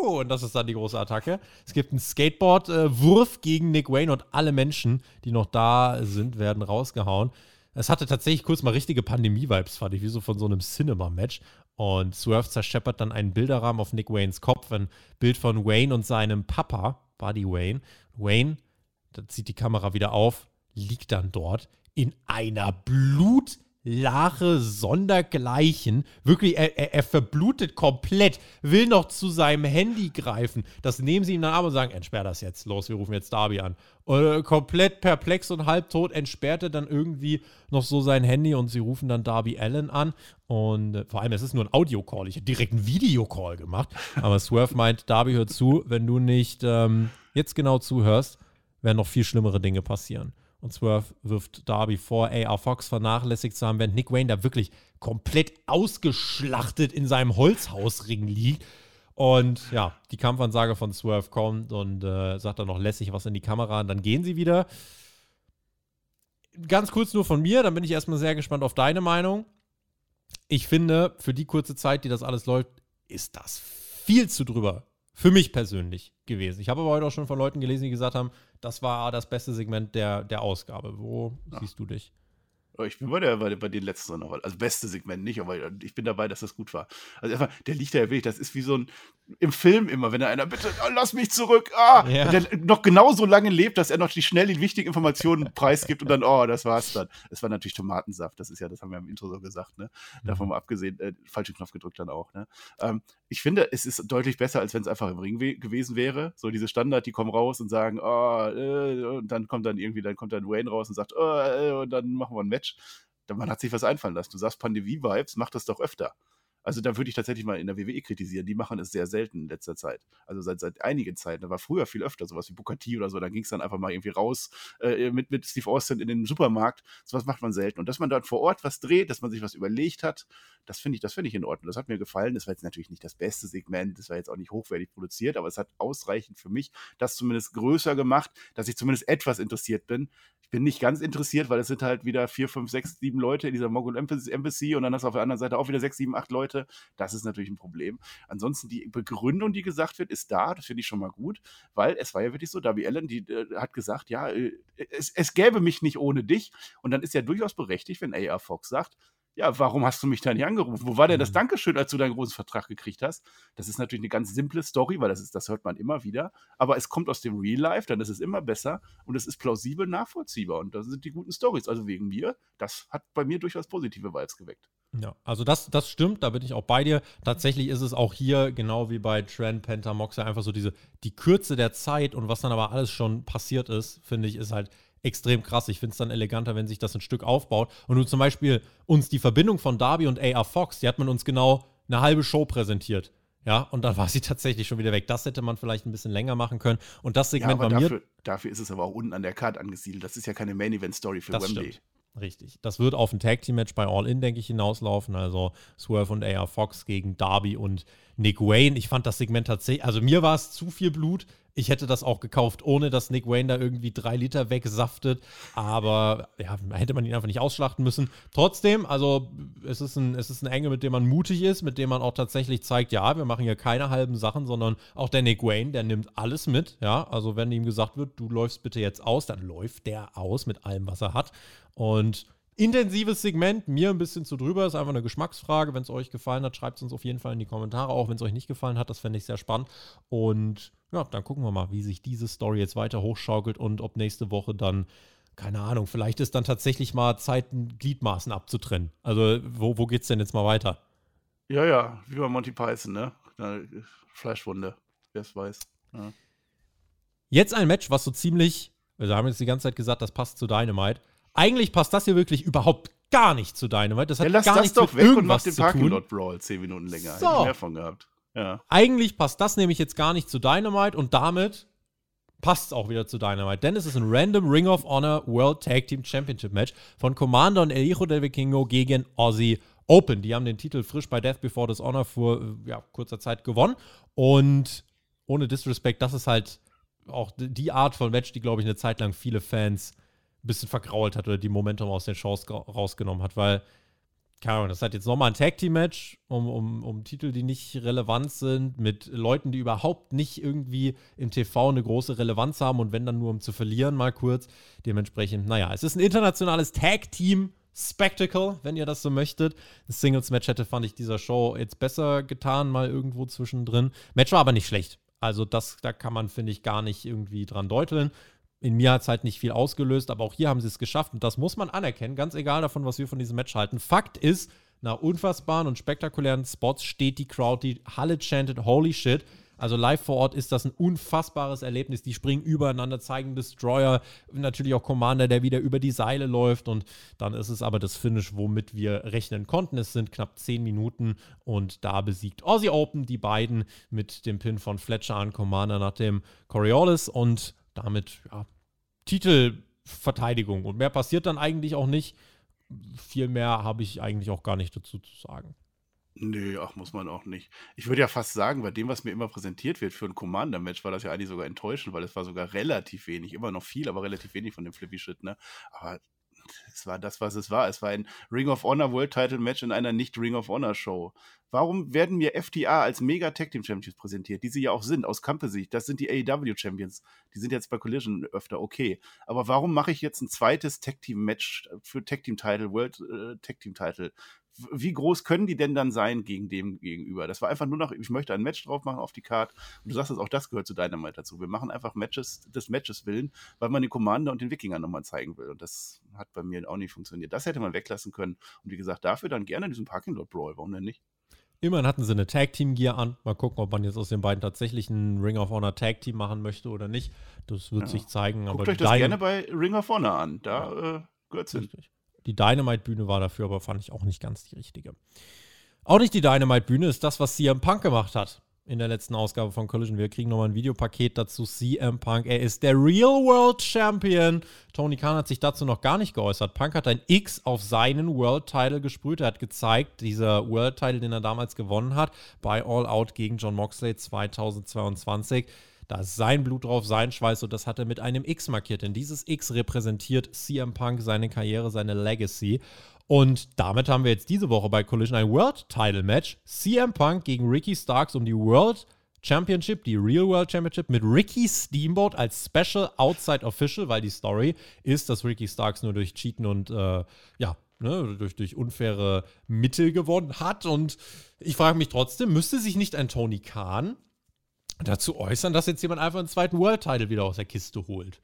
Und das ist dann die große Attacke. Es gibt einen Skateboard-Wurf äh, gegen Nick Wayne und alle Menschen, die noch da sind, werden rausgehauen. Es hatte tatsächlich kurz mal richtige Pandemie-Vibes, fand ich, wie so von so einem Cinema-Match. Und Swerve zerscheppert dann einen Bilderrahmen auf Nick Waynes Kopf, ein Bild von Wayne und seinem Papa, Buddy Wayne. Wayne, da zieht die Kamera wieder auf, liegt dann dort in einer Blut- Lache sondergleichen. Wirklich, er, er, er, verblutet komplett, will noch zu seinem Handy greifen. Das nehmen sie ihm dann ab und sagen, entsperr das jetzt. Los, wir rufen jetzt Darby an. Und äh, komplett perplex und halbtot entsperrt er dann irgendwie noch so sein Handy und sie rufen dann Darby Allen an. Und äh, vor allem, es ist nur ein Audio-Call. Ich habe direkt einen Videocall gemacht. Aber Swerve meint, Darby, hör zu, wenn du nicht ähm, jetzt genau zuhörst, werden noch viel schlimmere Dinge passieren. Und Swerve wirft Darby vor, AR Fox vernachlässigt zu haben, während Nick Wayne da wirklich komplett ausgeschlachtet in seinem Holzhausring liegt. Und ja, die Kampfansage von Swerve kommt und äh, sagt dann noch lässig was in die Kamera und dann gehen sie wieder. Ganz kurz nur von mir, dann bin ich erstmal sehr gespannt auf deine Meinung. Ich finde, für die kurze Zeit, die das alles läuft, ist das viel zu drüber für mich persönlich gewesen. Ich habe aber heute auch schon von Leuten gelesen, die gesagt haben, das war das beste Segment der, der Ausgabe. Wo ja. siehst du dich? Ich bin bei, der, bei, bei den letzten noch. Also beste Segment nicht, aber ich bin dabei, dass das gut war. Also einfach, der liegt da ja wirklich, das ist wie so ein im Film immer, wenn da einer bitte, oh, lass mich zurück, ah, ja. der noch genauso lange lebt, dass er noch die schnell die wichtigen Informationen *laughs* preisgibt und dann, oh, das war's dann. Es war natürlich Tomatensaft, das ist ja, das haben wir im Intro so gesagt, ne? Davon mhm. mal abgesehen, äh, falschen Knopf gedrückt dann auch, ne? Ähm, ich finde, es ist deutlich besser, als wenn es einfach im Ring gewesen wäre. So diese Standard, die kommen raus und sagen, oh, äh, und dann kommt dann irgendwie, dann kommt dann Wayne raus und sagt, oh, äh, und dann machen wir ein Match. Dann man hat sich was einfallen lassen. Du sagst Pandemie-Vibes, mach das doch öfter. Also da würde ich tatsächlich mal in der WWE kritisieren. Die machen es sehr selten in letzter Zeit. Also seit, seit einigen Zeiten. Da war früher viel öfter sowas wie Bukati oder so. Da ging es dann einfach mal irgendwie raus äh, mit, mit Steve Austin in den Supermarkt. Sowas macht man selten. Und dass man dort vor Ort was dreht, dass man sich was überlegt hat, das finde ich, das finde ich in Ordnung. Das hat mir gefallen. Das war jetzt natürlich nicht das beste Segment. Das war jetzt auch nicht hochwertig produziert, aber es hat ausreichend für mich das zumindest größer gemacht, dass ich zumindest etwas interessiert bin. Ich bin nicht ganz interessiert, weil es sind halt wieder vier, fünf, sechs, sieben Leute in dieser Mogul Embassy und dann hast du auf der anderen Seite auch wieder sechs, sieben, acht Leute Leute. Das ist natürlich ein Problem. Ansonsten die Begründung, die gesagt wird, ist da. Das finde ich schon mal gut, weil es war ja wirklich so, Darby Allen, die äh, hat gesagt, ja, äh, es, es gäbe mich nicht ohne dich. Und dann ist ja durchaus berechtigt, wenn AR Fox sagt, ja, warum hast du mich da nicht angerufen? Wo war denn das mhm. Dankeschön, als du deinen großen Vertrag gekriegt hast? Das ist natürlich eine ganz simple Story, weil das, ist, das hört man immer wieder. Aber es kommt aus dem Real Life, dann ist es immer besser und es ist plausibel nachvollziehbar. Und das sind die guten Stories. Also wegen mir, das hat bei mir durchaus positive Vibes geweckt. Ja, also das, das stimmt, da bin ich auch bei dir. Tatsächlich ist es auch hier, genau wie bei Trent, Penta, Moxer, einfach so diese, die Kürze der Zeit und was dann aber alles schon passiert ist, finde ich, ist halt extrem krass. Ich finde es dann eleganter, wenn sich das ein Stück aufbaut. Und du zum Beispiel uns die Verbindung von Darby und AR Fox, die hat man uns genau eine halbe Show präsentiert. Ja, und dann *laughs* war sie tatsächlich schon wieder weg. Das hätte man vielleicht ein bisschen länger machen können. Und das Segment ja, bei dafür, mir. Dafür ist es aber auch unten an der Karte angesiedelt. Das ist ja keine Main-Event-Story für das Wembley. Stimmt. Richtig. Das wird auf ein Tag Team Match bei All In, denke ich, hinauslaufen. Also Swerve und AR Fox gegen Darby und Nick Wayne. Ich fand das Segment tatsächlich, also mir war es zu viel Blut. Ich hätte das auch gekauft, ohne dass Nick Wayne da irgendwie drei Liter wegsaftet. Aber ja, hätte man ihn einfach nicht ausschlachten müssen. Trotzdem, also es ist, ein, es ist ein Engel, mit dem man mutig ist, mit dem man auch tatsächlich zeigt, ja, wir machen hier keine halben Sachen, sondern auch der Nick Wayne, der nimmt alles mit. Ja, also wenn ihm gesagt wird, du läufst bitte jetzt aus, dann läuft der aus mit allem, was er hat. Und intensives Segment, mir ein bisschen zu drüber, ist einfach eine Geschmacksfrage. Wenn es euch gefallen hat, schreibt es uns auf jeden Fall in die Kommentare, auch wenn es euch nicht gefallen hat, das fände ich sehr spannend. Und ja, dann gucken wir mal, wie sich diese Story jetzt weiter hochschaukelt und ob nächste Woche dann, keine Ahnung, vielleicht ist dann tatsächlich mal Zeit, Gliedmaßen abzutrennen. Also, wo, wo es denn jetzt mal weiter? Ja, ja, wie bei Monty Python, ne? Fleischwunde, wer es weiß. Ja. Jetzt ein Match, was so ziemlich, wir haben jetzt die ganze Zeit gesagt, das passt zu Dynamite eigentlich passt das hier wirklich überhaupt gar nicht zu Dynamite. Das hat ja, lass gar das nichts doch weg und mach den Parking Lot Brawl zehn Minuten länger. So. Hätte ich mehr von gehabt. Ja. Eigentlich passt das nämlich jetzt gar nicht zu Dynamite und damit passt es auch wieder zu Dynamite, denn es ist ein random Ring of Honor World Tag Team Championship Match von Commander und El Hijo del Vikingo gegen Ozzy Open. Die haben den Titel frisch bei Death Before Dishonor vor ja, kurzer Zeit gewonnen und ohne Disrespect, das ist halt auch die Art von Match, die, glaube ich, eine Zeit lang viele Fans ein bisschen vergrault hat oder die Momentum aus den Shows rausgenommen hat, weil, keine Ahnung, das hat jetzt nochmal ein Tag-Team-Match um, um, um Titel, die nicht relevant sind, mit Leuten, die überhaupt nicht irgendwie im TV eine große Relevanz haben und wenn dann nur um zu verlieren, mal kurz. Dementsprechend, naja, es ist ein internationales Tag-Team. Spectacle, wenn ihr das so möchtet. Ein Singles-Match hätte, fand ich, dieser Show jetzt besser getan, mal irgendwo zwischendrin. Match war aber nicht schlecht. Also, das, da kann man, finde ich, gar nicht irgendwie dran deuteln in mir hat es halt nicht viel ausgelöst, aber auch hier haben sie es geschafft und das muss man anerkennen, ganz egal davon, was wir von diesem Match halten. Fakt ist, nach unfassbaren und spektakulären Spots steht die Crowd, die Halle chanted, holy shit. Also live vor Ort ist das ein unfassbares Erlebnis. Die springen übereinander, zeigen Destroyer, natürlich auch Commander, der wieder über die Seile läuft. Und dann ist es aber das Finish, womit wir rechnen konnten. Es sind knapp 10 Minuten und da besiegt Aussie Open die beiden mit dem Pin von Fletcher an Commander nach dem Coriolis. Und damit ja, Titelverteidigung. Und mehr passiert dann eigentlich auch nicht. Viel mehr habe ich eigentlich auch gar nicht dazu zu sagen. Nö, ach, muss man auch nicht. Ich würde ja fast sagen, bei dem, was mir immer präsentiert wird für ein Commander-Match, war das ja eigentlich sogar enttäuschend, weil es war sogar relativ wenig. Immer noch viel, aber relativ wenig von dem Flippy-Shit, ne? Aber es war das, was es war. Es war ein Ring of Honor World Title Match in einer nicht Ring of Honor Show. Warum werden mir FTA als Mega Tag Team Champions präsentiert, die sie ja auch sind, aus Kampesicht? Das sind die AEW Champions. Die sind jetzt bei Collision öfter okay. Aber warum mache ich jetzt ein zweites Tag Team Match für Tag Team Title, World äh, Tag Team Title? Wie groß können die denn dann sein gegen dem gegenüber? Das war einfach nur noch, ich möchte ein Match drauf machen auf die Card. Und du sagst es, auch das gehört zu Dynamite dazu. Wir machen einfach Matches des Matches willen, weil man den Commander und den Wikinger nochmal zeigen will. Und das hat bei mir auch nicht funktioniert. Das hätte man weglassen können. Und wie gesagt, dafür dann gerne diesen Parking Lot Brawl. Warum denn nicht? Immerhin hatten sie eine Tag Team Gear an. Mal gucken, ob man jetzt aus den beiden tatsächlich ein Ring of Honor Tag Team machen möchte oder nicht. Das wird ja. sich zeigen. Guckt euch das gerne bei Ring of Honor an. Da ja. äh, gehört hin. Die Dynamite-Bühne war dafür, aber fand ich auch nicht ganz die richtige. Auch nicht die Dynamite-Bühne ist das, was CM Punk gemacht hat in der letzten Ausgabe von Collision. Wir kriegen nochmal ein Videopaket dazu. CM Punk, er ist der Real World Champion. Tony Khan hat sich dazu noch gar nicht geäußert. Punk hat ein X auf seinen World Title gesprüht. Er hat gezeigt, dieser World Title, den er damals gewonnen hat, bei All Out gegen John Moxley 2022. Da ist sein Blut drauf, sein Schweiß und das hat er mit einem X markiert. Denn dieses X repräsentiert CM Punk, seine Karriere, seine Legacy. Und damit haben wir jetzt diese Woche bei Collision ein World Title Match. CM Punk gegen Ricky Starks um die World Championship, die Real World Championship mit Ricky Steamboat als Special Outside Official, weil die Story ist, dass Ricky Starks nur durch Cheaten und äh, ja, ne, durch, durch unfaire Mittel gewonnen hat. Und ich frage mich trotzdem, müsste sich nicht ein Tony Khan dazu äußern, dass jetzt jemand einfach einen zweiten World Title wieder aus der Kiste holt?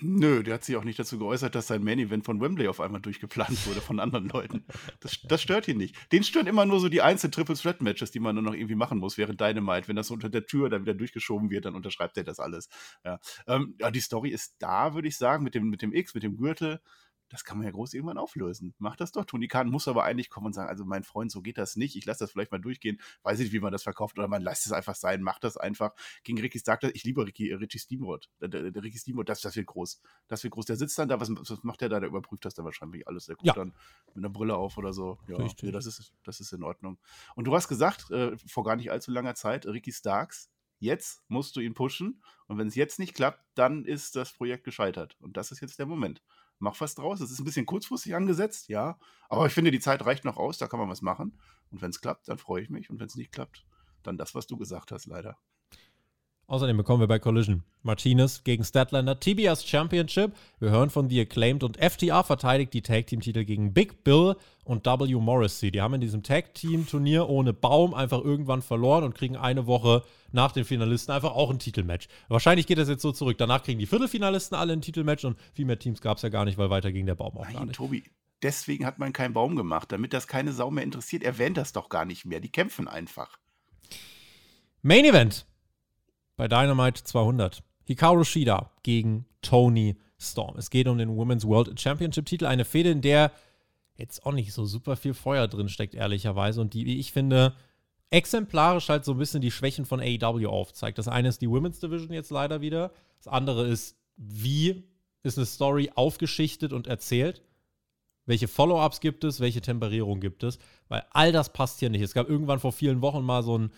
Nö, der hat sich auch nicht dazu geäußert, dass sein Main Event von Wembley auf einmal durchgeplant wurde von anderen Leuten. Das, das stört ihn nicht. Den stören immer nur so die einzelnen Triple Threat Matches, die man nur noch irgendwie machen muss während Dynamite. Wenn das unter der Tür dann wieder durchgeschoben wird, dann unterschreibt er das alles. Ja, ähm, ja die Story ist da, würde ich sagen, mit dem, mit dem X, mit dem Gürtel das kann man ja groß irgendwann auflösen. Macht das doch. Tony Khan muss aber eigentlich kommen und sagen, also mein Freund, so geht das nicht. Ich lasse das vielleicht mal durchgehen. Weiß nicht, wie man das verkauft oder man lässt es einfach sein, macht das einfach. Gegen Ricky Stark, ich liebe Ricky, äh, Richie Steamboat. Der, der, der, Ricky Steamboat, das, das wird groß. Das wird groß. Der sitzt dann da, was, was macht der da? Der überprüft das dann wahrscheinlich alles. Der guckt ja. dann mit einer Brille auf oder so. Ja, nee, das, ist, das ist in Ordnung. Und du hast gesagt, äh, vor gar nicht allzu langer Zeit, Ricky Starks, jetzt musst du ihn pushen. Und wenn es jetzt nicht klappt, dann ist das Projekt gescheitert. Und das ist jetzt der Moment mach was draus. Das ist ein bisschen kurzfristig angesetzt, ja. Aber ich finde, die Zeit reicht noch aus, da kann man was machen. Und wenn es klappt, dann freue ich mich. Und wenn es nicht klappt, dann das, was du gesagt hast, leider. Außerdem bekommen wir bei Collision Martinez gegen Statlander TBS Championship. Wir hören von The Acclaimed und FTR verteidigt die Tag Team Titel gegen Big Bill und W Morrissey. Die haben in diesem Tag Team Turnier ohne Baum einfach irgendwann verloren und kriegen eine Woche nach den Finalisten einfach auch ein Titelmatch. Wahrscheinlich geht das jetzt so zurück. Danach kriegen die Viertelfinalisten alle ein Titelmatch und viel mehr Teams gab es ja gar nicht, weil weiter ging der Baum auch Nein, gar nicht. Tobi, deswegen hat man keinen Baum gemacht, damit das keine Sau mehr interessiert. Erwähnt das doch gar nicht mehr. Die kämpfen einfach. Main Event bei Dynamite 200. Hikaru Shida gegen Tony Storm. Es geht um den Women's World Championship Titel, eine Fehde, in der jetzt auch nicht so super viel Feuer drin steckt, ehrlicherweise, und die, wie ich finde, exemplarisch halt so ein bisschen die Schwächen von AEW aufzeigt. Das eine ist die Women's Division jetzt leider wieder. Das andere ist, wie ist eine Story aufgeschichtet und erzählt? Welche Follow-ups gibt es? Welche Temperierung gibt es? Weil all das passt hier nicht. Es gab irgendwann vor vielen Wochen mal so ein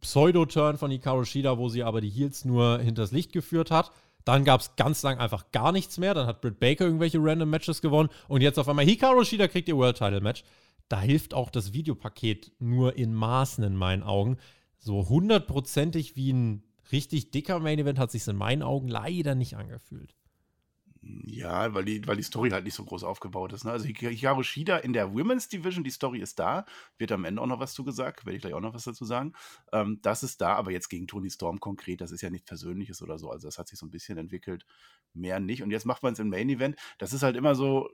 Pseudo-Turn von Hikaru Shida, wo sie aber die Heels nur hinters Licht geführt hat. Dann gab es ganz lang einfach gar nichts mehr. Dann hat Britt Baker irgendwelche random Matches gewonnen. Und jetzt auf einmal Hikaru Shida kriegt ihr World Title Match. Da hilft auch das Videopaket nur in Maßen in meinen Augen. So hundertprozentig wie ein richtig dicker Main Event hat sich in meinen Augen leider nicht angefühlt. Ja, weil die, weil die Story halt nicht so groß aufgebaut ist. Ne? Also Hikaru Shida in der Women's Division, die Story ist da. Wird am Ende auch noch was zugesagt, werde ich gleich auch noch was dazu sagen. Ähm, das ist da, aber jetzt gegen Tony Storm konkret, das ist ja nichts Persönliches oder so. Also das hat sich so ein bisschen entwickelt, mehr nicht. Und jetzt macht man es im Main Event. Das ist halt immer so,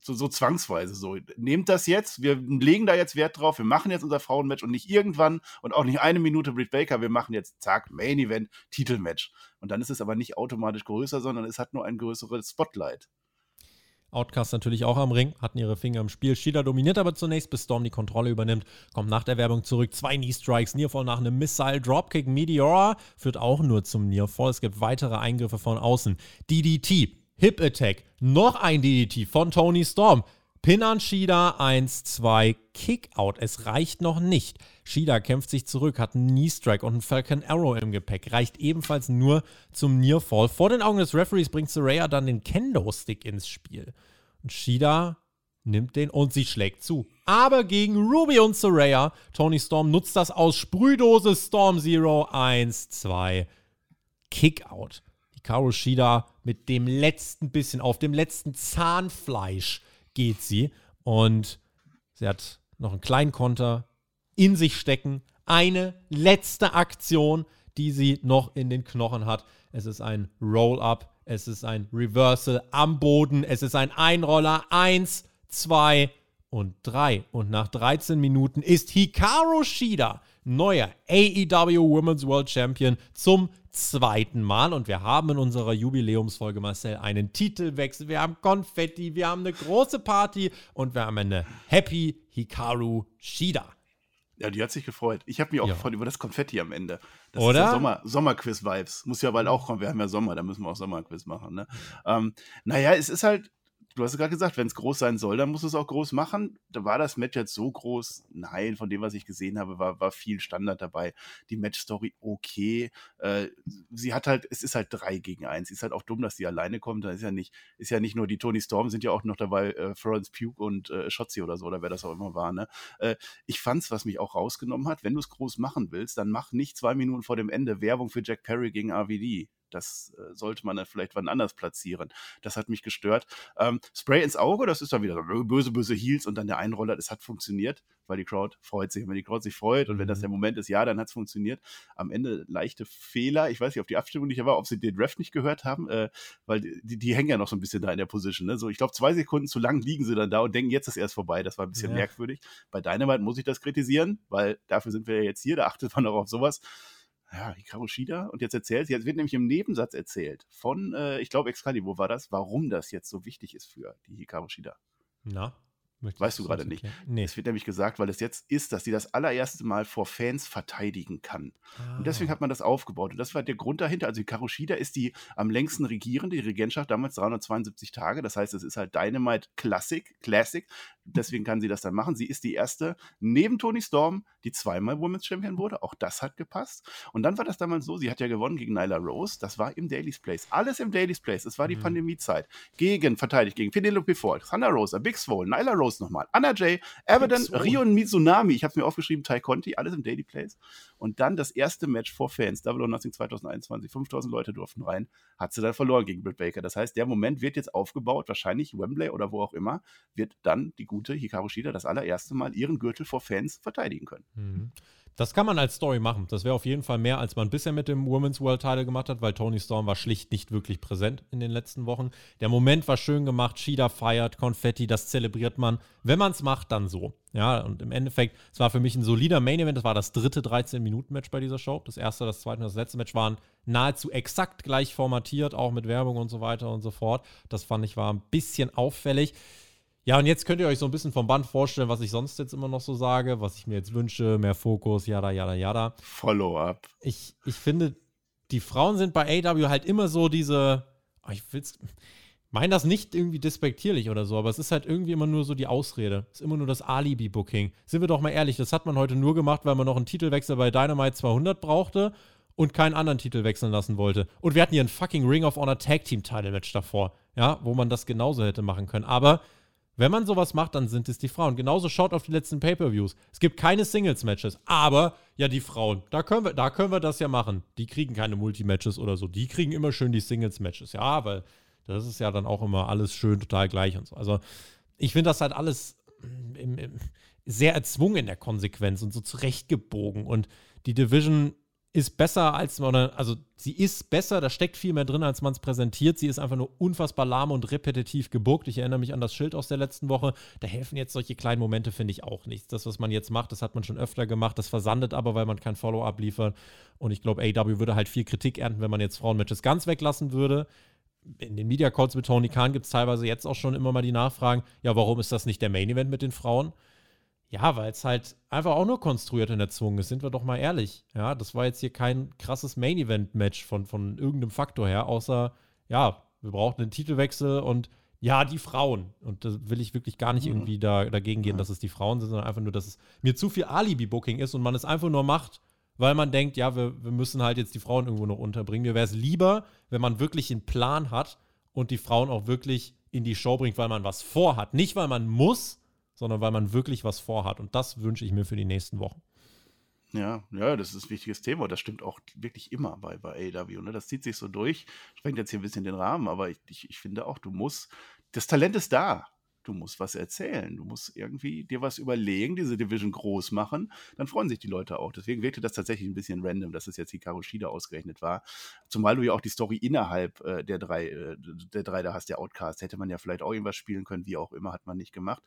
so, so zwangsweise so. Nehmt das jetzt, wir legen da jetzt Wert drauf, wir machen jetzt unser Frauenmatch und nicht irgendwann und auch nicht eine Minute Britt Baker, wir machen jetzt, zack, Main Event, Titelmatch. Und dann ist es aber nicht automatisch größer, sondern es hat nur ein größeres Spotlight. Outcast natürlich auch am Ring, hatten ihre Finger im Spiel. Shida dominiert aber zunächst, bis Storm die Kontrolle übernimmt, kommt nach der Werbung zurück. Zwei Knee-Strikes, Nearfall nach einem Missile, Dropkick, Meteora führt auch nur zum Nearfall. Es gibt weitere Eingriffe von außen. DDT Hip Attack, noch ein DDT von Tony Storm. Pin an Shida, 1, 2, Kickout. Es reicht noch nicht. Shida kämpft sich zurück, hat einen Knee Strike und einen Falcon Arrow im Gepäck. Reicht ebenfalls nur zum Nearfall. Vor den Augen des Referees bringt Soraya dann den Kendo-Stick ins Spiel. Und Shida nimmt den und sie schlägt zu. Aber gegen Ruby und Soraya, Tony Storm nutzt das aus. Sprühdose Storm Zero, 1, 2, Kickout. Hikaru Shida mit dem letzten bisschen, auf dem letzten Zahnfleisch geht sie. Und sie hat noch einen kleinen Konter in sich stecken. Eine letzte Aktion, die sie noch in den Knochen hat. Es ist ein Roll-Up, es ist ein Reversal am Boden, es ist ein Einroller. Eins, zwei und 3. Und nach 13 Minuten ist Hikaru Shida neuer AEW Women's World Champion zum zweiten Mal. Und wir haben in unserer Jubiläumsfolge, Marcel, einen Titelwechsel. Wir haben Konfetti, wir haben eine große Party und wir haben eine Happy Hikaru Shida. Ja, die hat sich gefreut. Ich habe mich auch ja. gefreut über das Konfetti am Ende. Das Oder? ist ja Sommer, Sommerquiz-Vibes. Muss ja bald auch kommen. Wir haben ja Sommer, da müssen wir auch Sommerquiz machen. Ne? Ähm, naja, es ist halt, du hast gerade gesagt, wenn es groß sein soll, dann muss es auch groß machen. Da war das Match jetzt so groß? Nein, von dem, was ich gesehen habe, war, war viel Standard dabei. Die Match-Story okay. Äh, sie hat halt, es ist halt drei gegen eins. Ist halt auch dumm, dass sie alleine kommt. Da ist ja nicht, ist ja nicht nur die Tony Storm, sind ja auch noch dabei äh, Florence Pugh und äh, Shotzi oder so, oder wer das auch immer war. Ne? Äh, ich fand's, was mich auch rausgenommen hat, wenn du es groß machen willst, dann mach nicht zwei Minuten vor dem Ende Werbung für Jack Perry gegen RVD. Das äh, sollte man dann vielleicht wann anders platzieren. Das hat mich gestört. Ähm, Spray ins Auge, das ist dann wieder so böse, böse Heels und dann der Einroller, das hat funktioniert, weil die Crowd freut sich. Und wenn die Crowd sich freut und wenn das mhm. der Moment ist, ja, dann hat es funktioniert. Am Ende leichte Fehler. Ich weiß nicht, ob die Abstimmung nicht war, ob sie den Ref nicht gehört haben, äh, weil die, die, hängen ja noch so ein bisschen da in der Position. Ne? So, ich glaube, zwei Sekunden zu lang liegen sie dann da und denken, jetzt ist erst vorbei. Das war ein bisschen ja. merkwürdig. Bei Dynamite muss ich das kritisieren, weil dafür sind wir ja jetzt hier, da achtet man auch auf sowas ja, Hikaru Shida. Und jetzt erzählt sie, jetzt wird nämlich im Nebensatz erzählt von, äh, ich glaube, Excalibur war das, warum das jetzt so wichtig ist für die Hikaru Shida. Na? Weißt du gerade nicht. Nee. Es wird nämlich gesagt, weil es jetzt ist, dass sie das allererste Mal vor Fans verteidigen kann. Ah. Und deswegen ah. hat man das aufgebaut. Und das war der Grund dahinter. Also Karushida ist die am längsten regierende, die Regentschaft damals 372 Tage. Das heißt, es ist halt Dynamite Classic, Classic. Deswegen kann sie das dann machen. Sie ist die erste neben Tony Storm, die zweimal Women's Champion wurde. Auch das hat gepasst. Und dann war das damals so, sie hat ja gewonnen gegen Nyla Rose. Das war im Daily's Place. Alles im Daily's Place. Es war die mhm. Pandemiezeit. Gegen, verteidigt gegen Penelope Ford, Thunder Rosa, Big Swole, Nyla Rose nochmal. Anna J, Abaddon, Rion Mizunami, ich habe es mir aufgeschrieben, Tai Conti, alles im Daily Place. Und dann das erste Match vor Fans, Double or Nothing 2021, 5000 Leute durften rein, hat sie dann verloren gegen Britt Baker. Das heißt, der Moment wird jetzt aufgebaut, wahrscheinlich Wembley oder wo auch immer, wird dann die gute Hikaru Shida das allererste Mal ihren Gürtel vor Fans verteidigen können. Mhm. Das kann man als Story machen. Das wäre auf jeden Fall mehr, als man bisher mit dem Women's World Title gemacht hat, weil Tony Storm war schlicht nicht wirklich präsent in den letzten Wochen. Der Moment war schön gemacht, Shida feiert, Konfetti, das zelebriert man. Wenn man es macht, dann so. Ja, und im Endeffekt, es war für mich ein solider Main Event. Das war das dritte 13-Minuten-Match bei dieser Show. Das erste, das zweite und das letzte Match waren nahezu exakt gleich formatiert, auch mit Werbung und so weiter und so fort. Das fand ich war ein bisschen auffällig. Ja, und jetzt könnt ihr euch so ein bisschen vom Band vorstellen, was ich sonst jetzt immer noch so sage, was ich mir jetzt wünsche, mehr Fokus, yada, yada, yada. Follow-up. Ich, ich finde, die Frauen sind bei AW halt immer so diese, oh, ich will's, meine das nicht irgendwie despektierlich oder so, aber es ist halt irgendwie immer nur so die Ausrede. Es ist immer nur das Alibi-Booking. Sind wir doch mal ehrlich, das hat man heute nur gemacht, weil man noch einen Titelwechsel bei Dynamite 200 brauchte und keinen anderen Titel wechseln lassen wollte. Und wir hatten hier ein fucking Ring of Honor Tag Team Title Match davor, ja, wo man das genauso hätte machen können. Aber wenn man sowas macht, dann sind es die Frauen. Genauso schaut auf die letzten Pay-per-Views. Es gibt keine Singles-Matches, aber ja, die Frauen, da können, wir, da können wir das ja machen. Die kriegen keine Multi-Matches oder so. Die kriegen immer schön die Singles-Matches. Ja, weil das ist ja dann auch immer alles schön total gleich und so. Also, ich finde das halt alles im, im, sehr erzwungen in der Konsequenz und so zurechtgebogen. Und die Division ist besser als man, also sie ist besser, da steckt viel mehr drin, als man es präsentiert. Sie ist einfach nur unfassbar lahm und repetitiv gebuckt. Ich erinnere mich an das Schild aus der letzten Woche. Da helfen jetzt solche kleinen Momente, finde ich auch nichts. Das, was man jetzt macht, das hat man schon öfter gemacht. Das versandet aber, weil man kein Follow-up liefert. Und ich glaube, AW würde halt viel Kritik ernten, wenn man jetzt Frauenmatches ganz weglassen würde. In den Media Calls mit Tony Khan gibt es teilweise jetzt auch schon immer mal die Nachfragen: Ja, warum ist das nicht der Main Event mit den Frauen? Ja, weil es halt einfach auch nur konstruiert und erzwungen ist, sind wir doch mal ehrlich. Ja, das war jetzt hier kein krasses Main-Event-Match von, von irgendeinem Faktor her, außer, ja, wir brauchten einen Titelwechsel und ja, die Frauen. Und da will ich wirklich gar nicht mhm. irgendwie da, dagegen gehen, dass es die Frauen sind, sondern einfach nur, dass es mir zu viel Alibi-Booking ist und man es einfach nur macht, weil man denkt, ja, wir, wir müssen halt jetzt die Frauen irgendwo noch unterbringen. Mir wäre es lieber, wenn man wirklich einen Plan hat und die Frauen auch wirklich in die Show bringt, weil man was vorhat. Nicht, weil man muss, sondern weil man wirklich was vorhat. Und das wünsche ich mir für die nächsten Wochen. Ja, ja, das ist ein wichtiges Thema. Das stimmt auch wirklich immer bei, bei AW. Ne? Das zieht sich so durch. Sprengt jetzt hier ein bisschen den Rahmen, aber ich, ich, ich finde auch, du musst. Das Talent ist da. Du musst was erzählen. Du musst irgendwie dir was überlegen, diese Division groß machen. Dann freuen sich die Leute auch. Deswegen wirkte das tatsächlich ein bisschen random, dass es jetzt Hikaru Shida ausgerechnet war. Zumal du ja auch die Story innerhalb äh, der drei, äh, der drei da hast, der Outcast. Hätte man ja vielleicht auch irgendwas spielen können, wie auch immer, hat man nicht gemacht.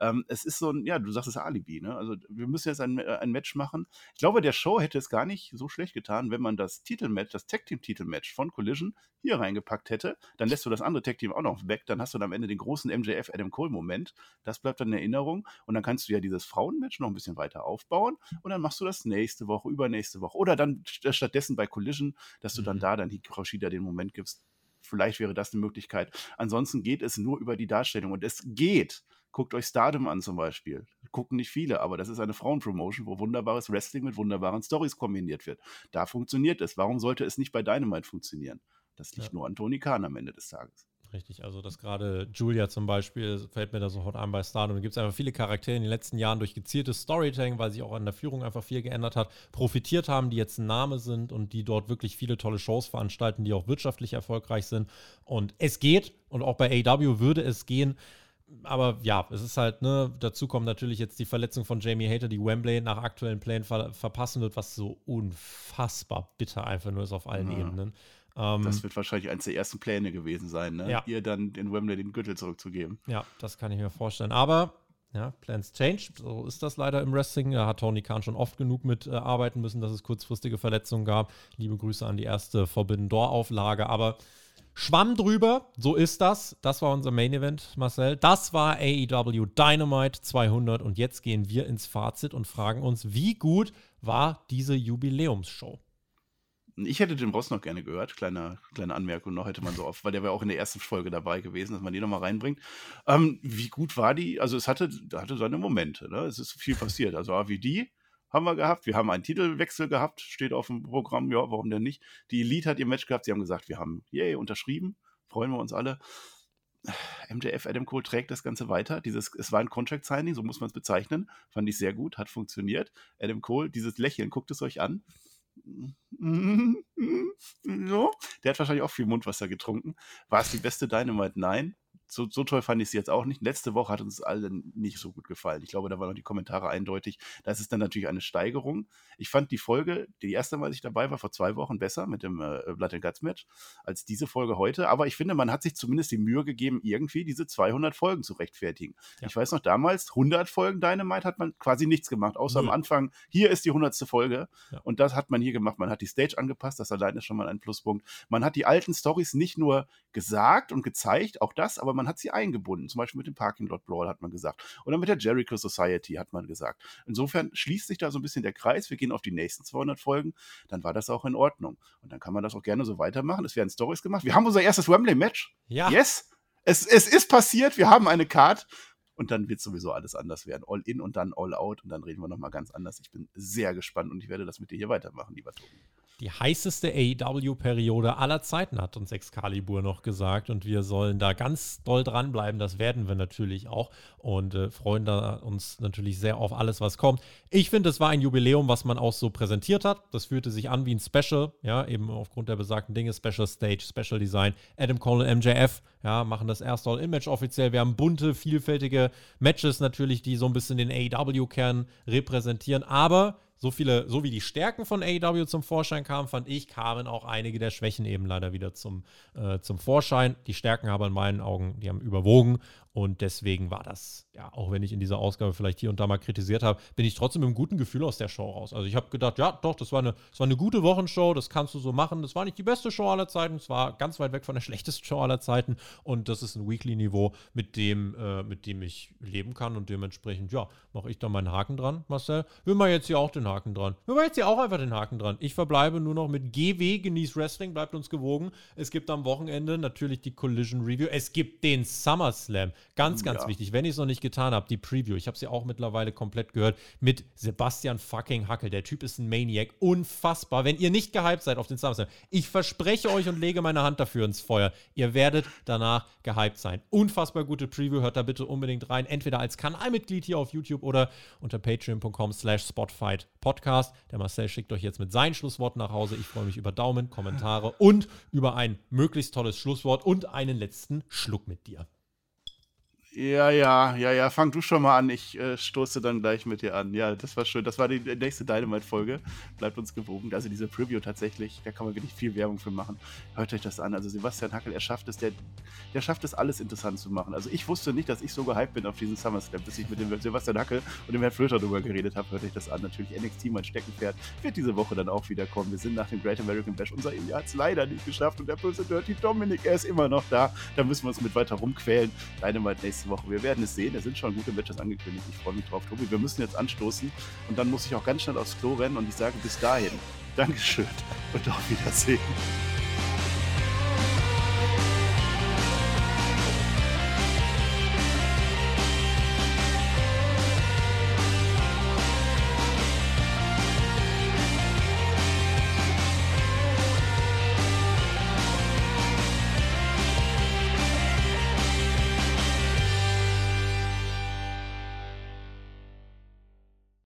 Ähm, es ist so ein, ja, du sagst es Alibi, ne? Also wir müssen jetzt ein, ein Match machen. Ich glaube, der Show hätte es gar nicht so schlecht getan, wenn man das Titelmatch, das Tag Team Titelmatch von Collision hier reingepackt hätte. Dann lässt du das andere Tag Team auch noch weg. Dann hast du dann am Ende den großen MJF Adam Cole Moment. Das bleibt dann in Erinnerung. Und dann kannst du ja dieses Frauenmatch noch ein bisschen weiter aufbauen. Und dann machst du das nächste Woche, übernächste Woche. Oder dann stattdessen bei Collision, dass du dann mhm. da dann Hikaru Shida den Moment gibst. Vielleicht wäre das eine Möglichkeit. Ansonsten geht es nur über die Darstellung. Und es geht. Guckt euch Stardom an zum Beispiel. Gucken nicht viele, aber das ist eine Frauenpromotion, wo wunderbares Wrestling mit wunderbaren Stories kombiniert wird. Da funktioniert es. Warum sollte es nicht bei Dynamite funktionieren? Das liegt ja. nur an Tony Khan am Ende des Tages. Richtig, also dass gerade Julia zum Beispiel, fällt mir da sofort an bei Stardom, da gibt es einfach viele Charaktere in den letzten Jahren durch gezieltes Storytelling, weil sich auch an der Führung einfach viel geändert hat, profitiert haben, die jetzt ein Name sind und die dort wirklich viele tolle Shows veranstalten, die auch wirtschaftlich erfolgreich sind. Und es geht, und auch bei AW würde es gehen, aber ja, es ist halt, ne, dazu kommt natürlich jetzt die Verletzung von Jamie Hater, die Wembley nach aktuellen Plänen ver verpassen wird, was so unfassbar bitter einfach nur ist auf allen ja. Ebenen. Ähm, das wird wahrscheinlich eines der ersten Pläne gewesen sein, ne? Ja. ihr dann den Wembley den Gürtel zurückzugeben. Ja, das kann ich mir vorstellen. Aber ja, Plans change. So ist das leider im Wrestling. Da hat Tony Khan schon oft genug mit äh, arbeiten müssen, dass es kurzfristige Verletzungen gab. Liebe Grüße an die erste Forbidden Door Auflage. Aber Schwamm drüber, so ist das. Das war unser Main Event, Marcel. Das war AEW Dynamite 200 und jetzt gehen wir ins Fazit und fragen uns, wie gut war diese Jubiläumsshow? Ich hätte den Boss noch gerne gehört. Kleine, kleine Anmerkung noch hätte man so oft, weil der war auch in der ersten Folge dabei gewesen, dass man die nochmal reinbringt. Ähm, wie gut war die? Also es hatte, hatte seine Momente. Ne? Es ist viel passiert. Also AVD haben wir gehabt. Wir haben einen Titelwechsel gehabt, steht auf dem Programm. Ja, warum denn nicht? Die Elite hat ihr Match gehabt. Sie haben gesagt, wir haben, yay, unterschrieben. Freuen wir uns alle. MJF Adam Cole trägt das Ganze weiter. Dieses, es war ein Contract Signing, so muss man es bezeichnen. Fand ich sehr gut, hat funktioniert. Adam Cole, dieses Lächeln, guckt es euch an. *laughs* So. Der hat wahrscheinlich auch viel Mundwasser getrunken. War es die beste Dynamite? Nein so, so toll fand ich sie jetzt auch nicht. Letzte Woche hat uns allen nicht so gut gefallen. Ich glaube, da waren noch die Kommentare eindeutig. Da ist dann natürlich eine Steigerung. Ich fand die Folge, die erste Mal, als ich dabei war, vor zwei Wochen besser mit dem äh, Blood and Guts Match als diese Folge heute. Aber ich finde, man hat sich zumindest die Mühe gegeben, irgendwie diese 200 Folgen zu rechtfertigen. Ja. Ich weiß noch, damals 100 Folgen Dynamite hat man quasi nichts gemacht, außer ja. am Anfang, hier ist die 100. Folge. Ja. Und das hat man hier gemacht. Man hat die Stage angepasst, das allein ist schon mal ein Pluspunkt. Man hat die alten Stories nicht nur gesagt und gezeigt, auch das, aber man hat sie eingebunden. Zum Beispiel mit dem Parking Lot Brawl hat man gesagt. Oder mit der Jericho Society hat man gesagt. Insofern schließt sich da so ein bisschen der Kreis. Wir gehen auf die nächsten 200 Folgen. Dann war das auch in Ordnung. Und dann kann man das auch gerne so weitermachen. Es werden Stories gemacht. Wir haben unser erstes Wembley-Match. Ja. Yes. Es, es ist passiert. Wir haben eine Card und dann wird sowieso alles anders werden. All in und dann all out und dann reden wir nochmal ganz anders. Ich bin sehr gespannt und ich werde das mit dir hier weitermachen, lieber Tobi. Die heißeste AEW-Periode aller Zeiten, hat uns Excalibur noch gesagt. Und wir sollen da ganz doll dranbleiben. Das werden wir natürlich auch. Und äh, freuen da uns natürlich sehr auf alles, was kommt. Ich finde, es war ein Jubiläum, was man auch so präsentiert hat. Das fühlte sich an wie ein Special. Ja, eben aufgrund der besagten Dinge. Special Stage, Special Design. Adam Cole und MJF ja, machen das erste All-In-Match offiziell. Wir haben bunte, vielfältige Matches natürlich, die so ein bisschen den AEW-Kern repräsentieren. Aber so viele, so wie die Stärken von AEW zum Vorschein kamen, fand ich, kamen auch einige der Schwächen eben leider wieder zum, äh, zum Vorschein. Die Stärken aber in meinen Augen, die haben überwogen und deswegen war das, ja, auch wenn ich in dieser Ausgabe vielleicht hier und da mal kritisiert habe, bin ich trotzdem mit einem guten Gefühl aus der Show raus. Also ich habe gedacht, ja, doch, das war, eine, das war eine gute Wochenshow, das kannst du so machen. Das war nicht die beste Show aller Zeiten, es war ganz weit weg von der *laughs* schlechtesten Show aller Zeiten. Und das ist ein Weekly-Niveau, mit dem, äh, mit dem ich leben kann und dementsprechend, ja, mache ich da meinen Haken dran, Marcel. Will man jetzt hier auch den Haken dran? Will man jetzt hier auch einfach den Haken dran? Ich verbleibe nur noch mit GW, genieß Wrestling, bleibt uns gewogen. Es gibt am Wochenende natürlich die Collision Review. Es gibt den SummerSlam. Ganz, ganz ja. wichtig, wenn ich es noch nicht getan habe, die Preview. Ich habe sie auch mittlerweile komplett gehört mit Sebastian fucking Hackel. Der Typ ist ein Maniac. Unfassbar. Wenn ihr nicht gehypt seid auf den SummerSlam, ich verspreche euch und lege meine Hand dafür ins Feuer. Ihr werdet danach gehypt sein. Unfassbar gute Preview. Hört da bitte unbedingt rein. Entweder als Kanalmitglied hier auf YouTube oder unter patreon.com slash spotfight podcast. Der Marcel schickt euch jetzt mit seinen Schlussworten nach Hause. Ich freue mich über Daumen, Kommentare und über ein möglichst tolles Schlusswort und einen letzten Schluck mit dir. Ja, ja, ja, ja. Fang du schon mal an. Ich äh, stoße dann gleich mit dir an. Ja, das war schön. Das war die nächste Dynamite-Folge. Bleibt uns gewogen. Also diese Preview tatsächlich, da kann man wirklich viel Werbung für machen. Hört euch das an. Also Sebastian Hackel, er schafft es, der, der schafft es, alles interessant zu machen. Also ich wusste nicht, dass ich so gehypt bin auf diesen SummerSlam, bis ich mit dem Sebastian Hackel und dem Herrn Flöter drüber geredet habe. Hört euch das an. Natürlich NXT, mein Steckenpferd, wird diese Woche dann auch wieder kommen. Wir sind nach dem Great American Bash. Unser Ilya hat es leider nicht geschafft und der böse Dirty Dominic, er ist immer noch da. Da müssen wir uns mit weiter rumquälen. Dynamite nächste Woche. Wir werden es sehen sehen. Es sind schon gute Matches angekündigt. Ich freue mich drauf, Tobi. Wir müssen jetzt anstoßen und dann muss ich auch ganz schnell aufs Klo rennen und ich sage bis dahin. Dankeschön und auf Wiedersehen.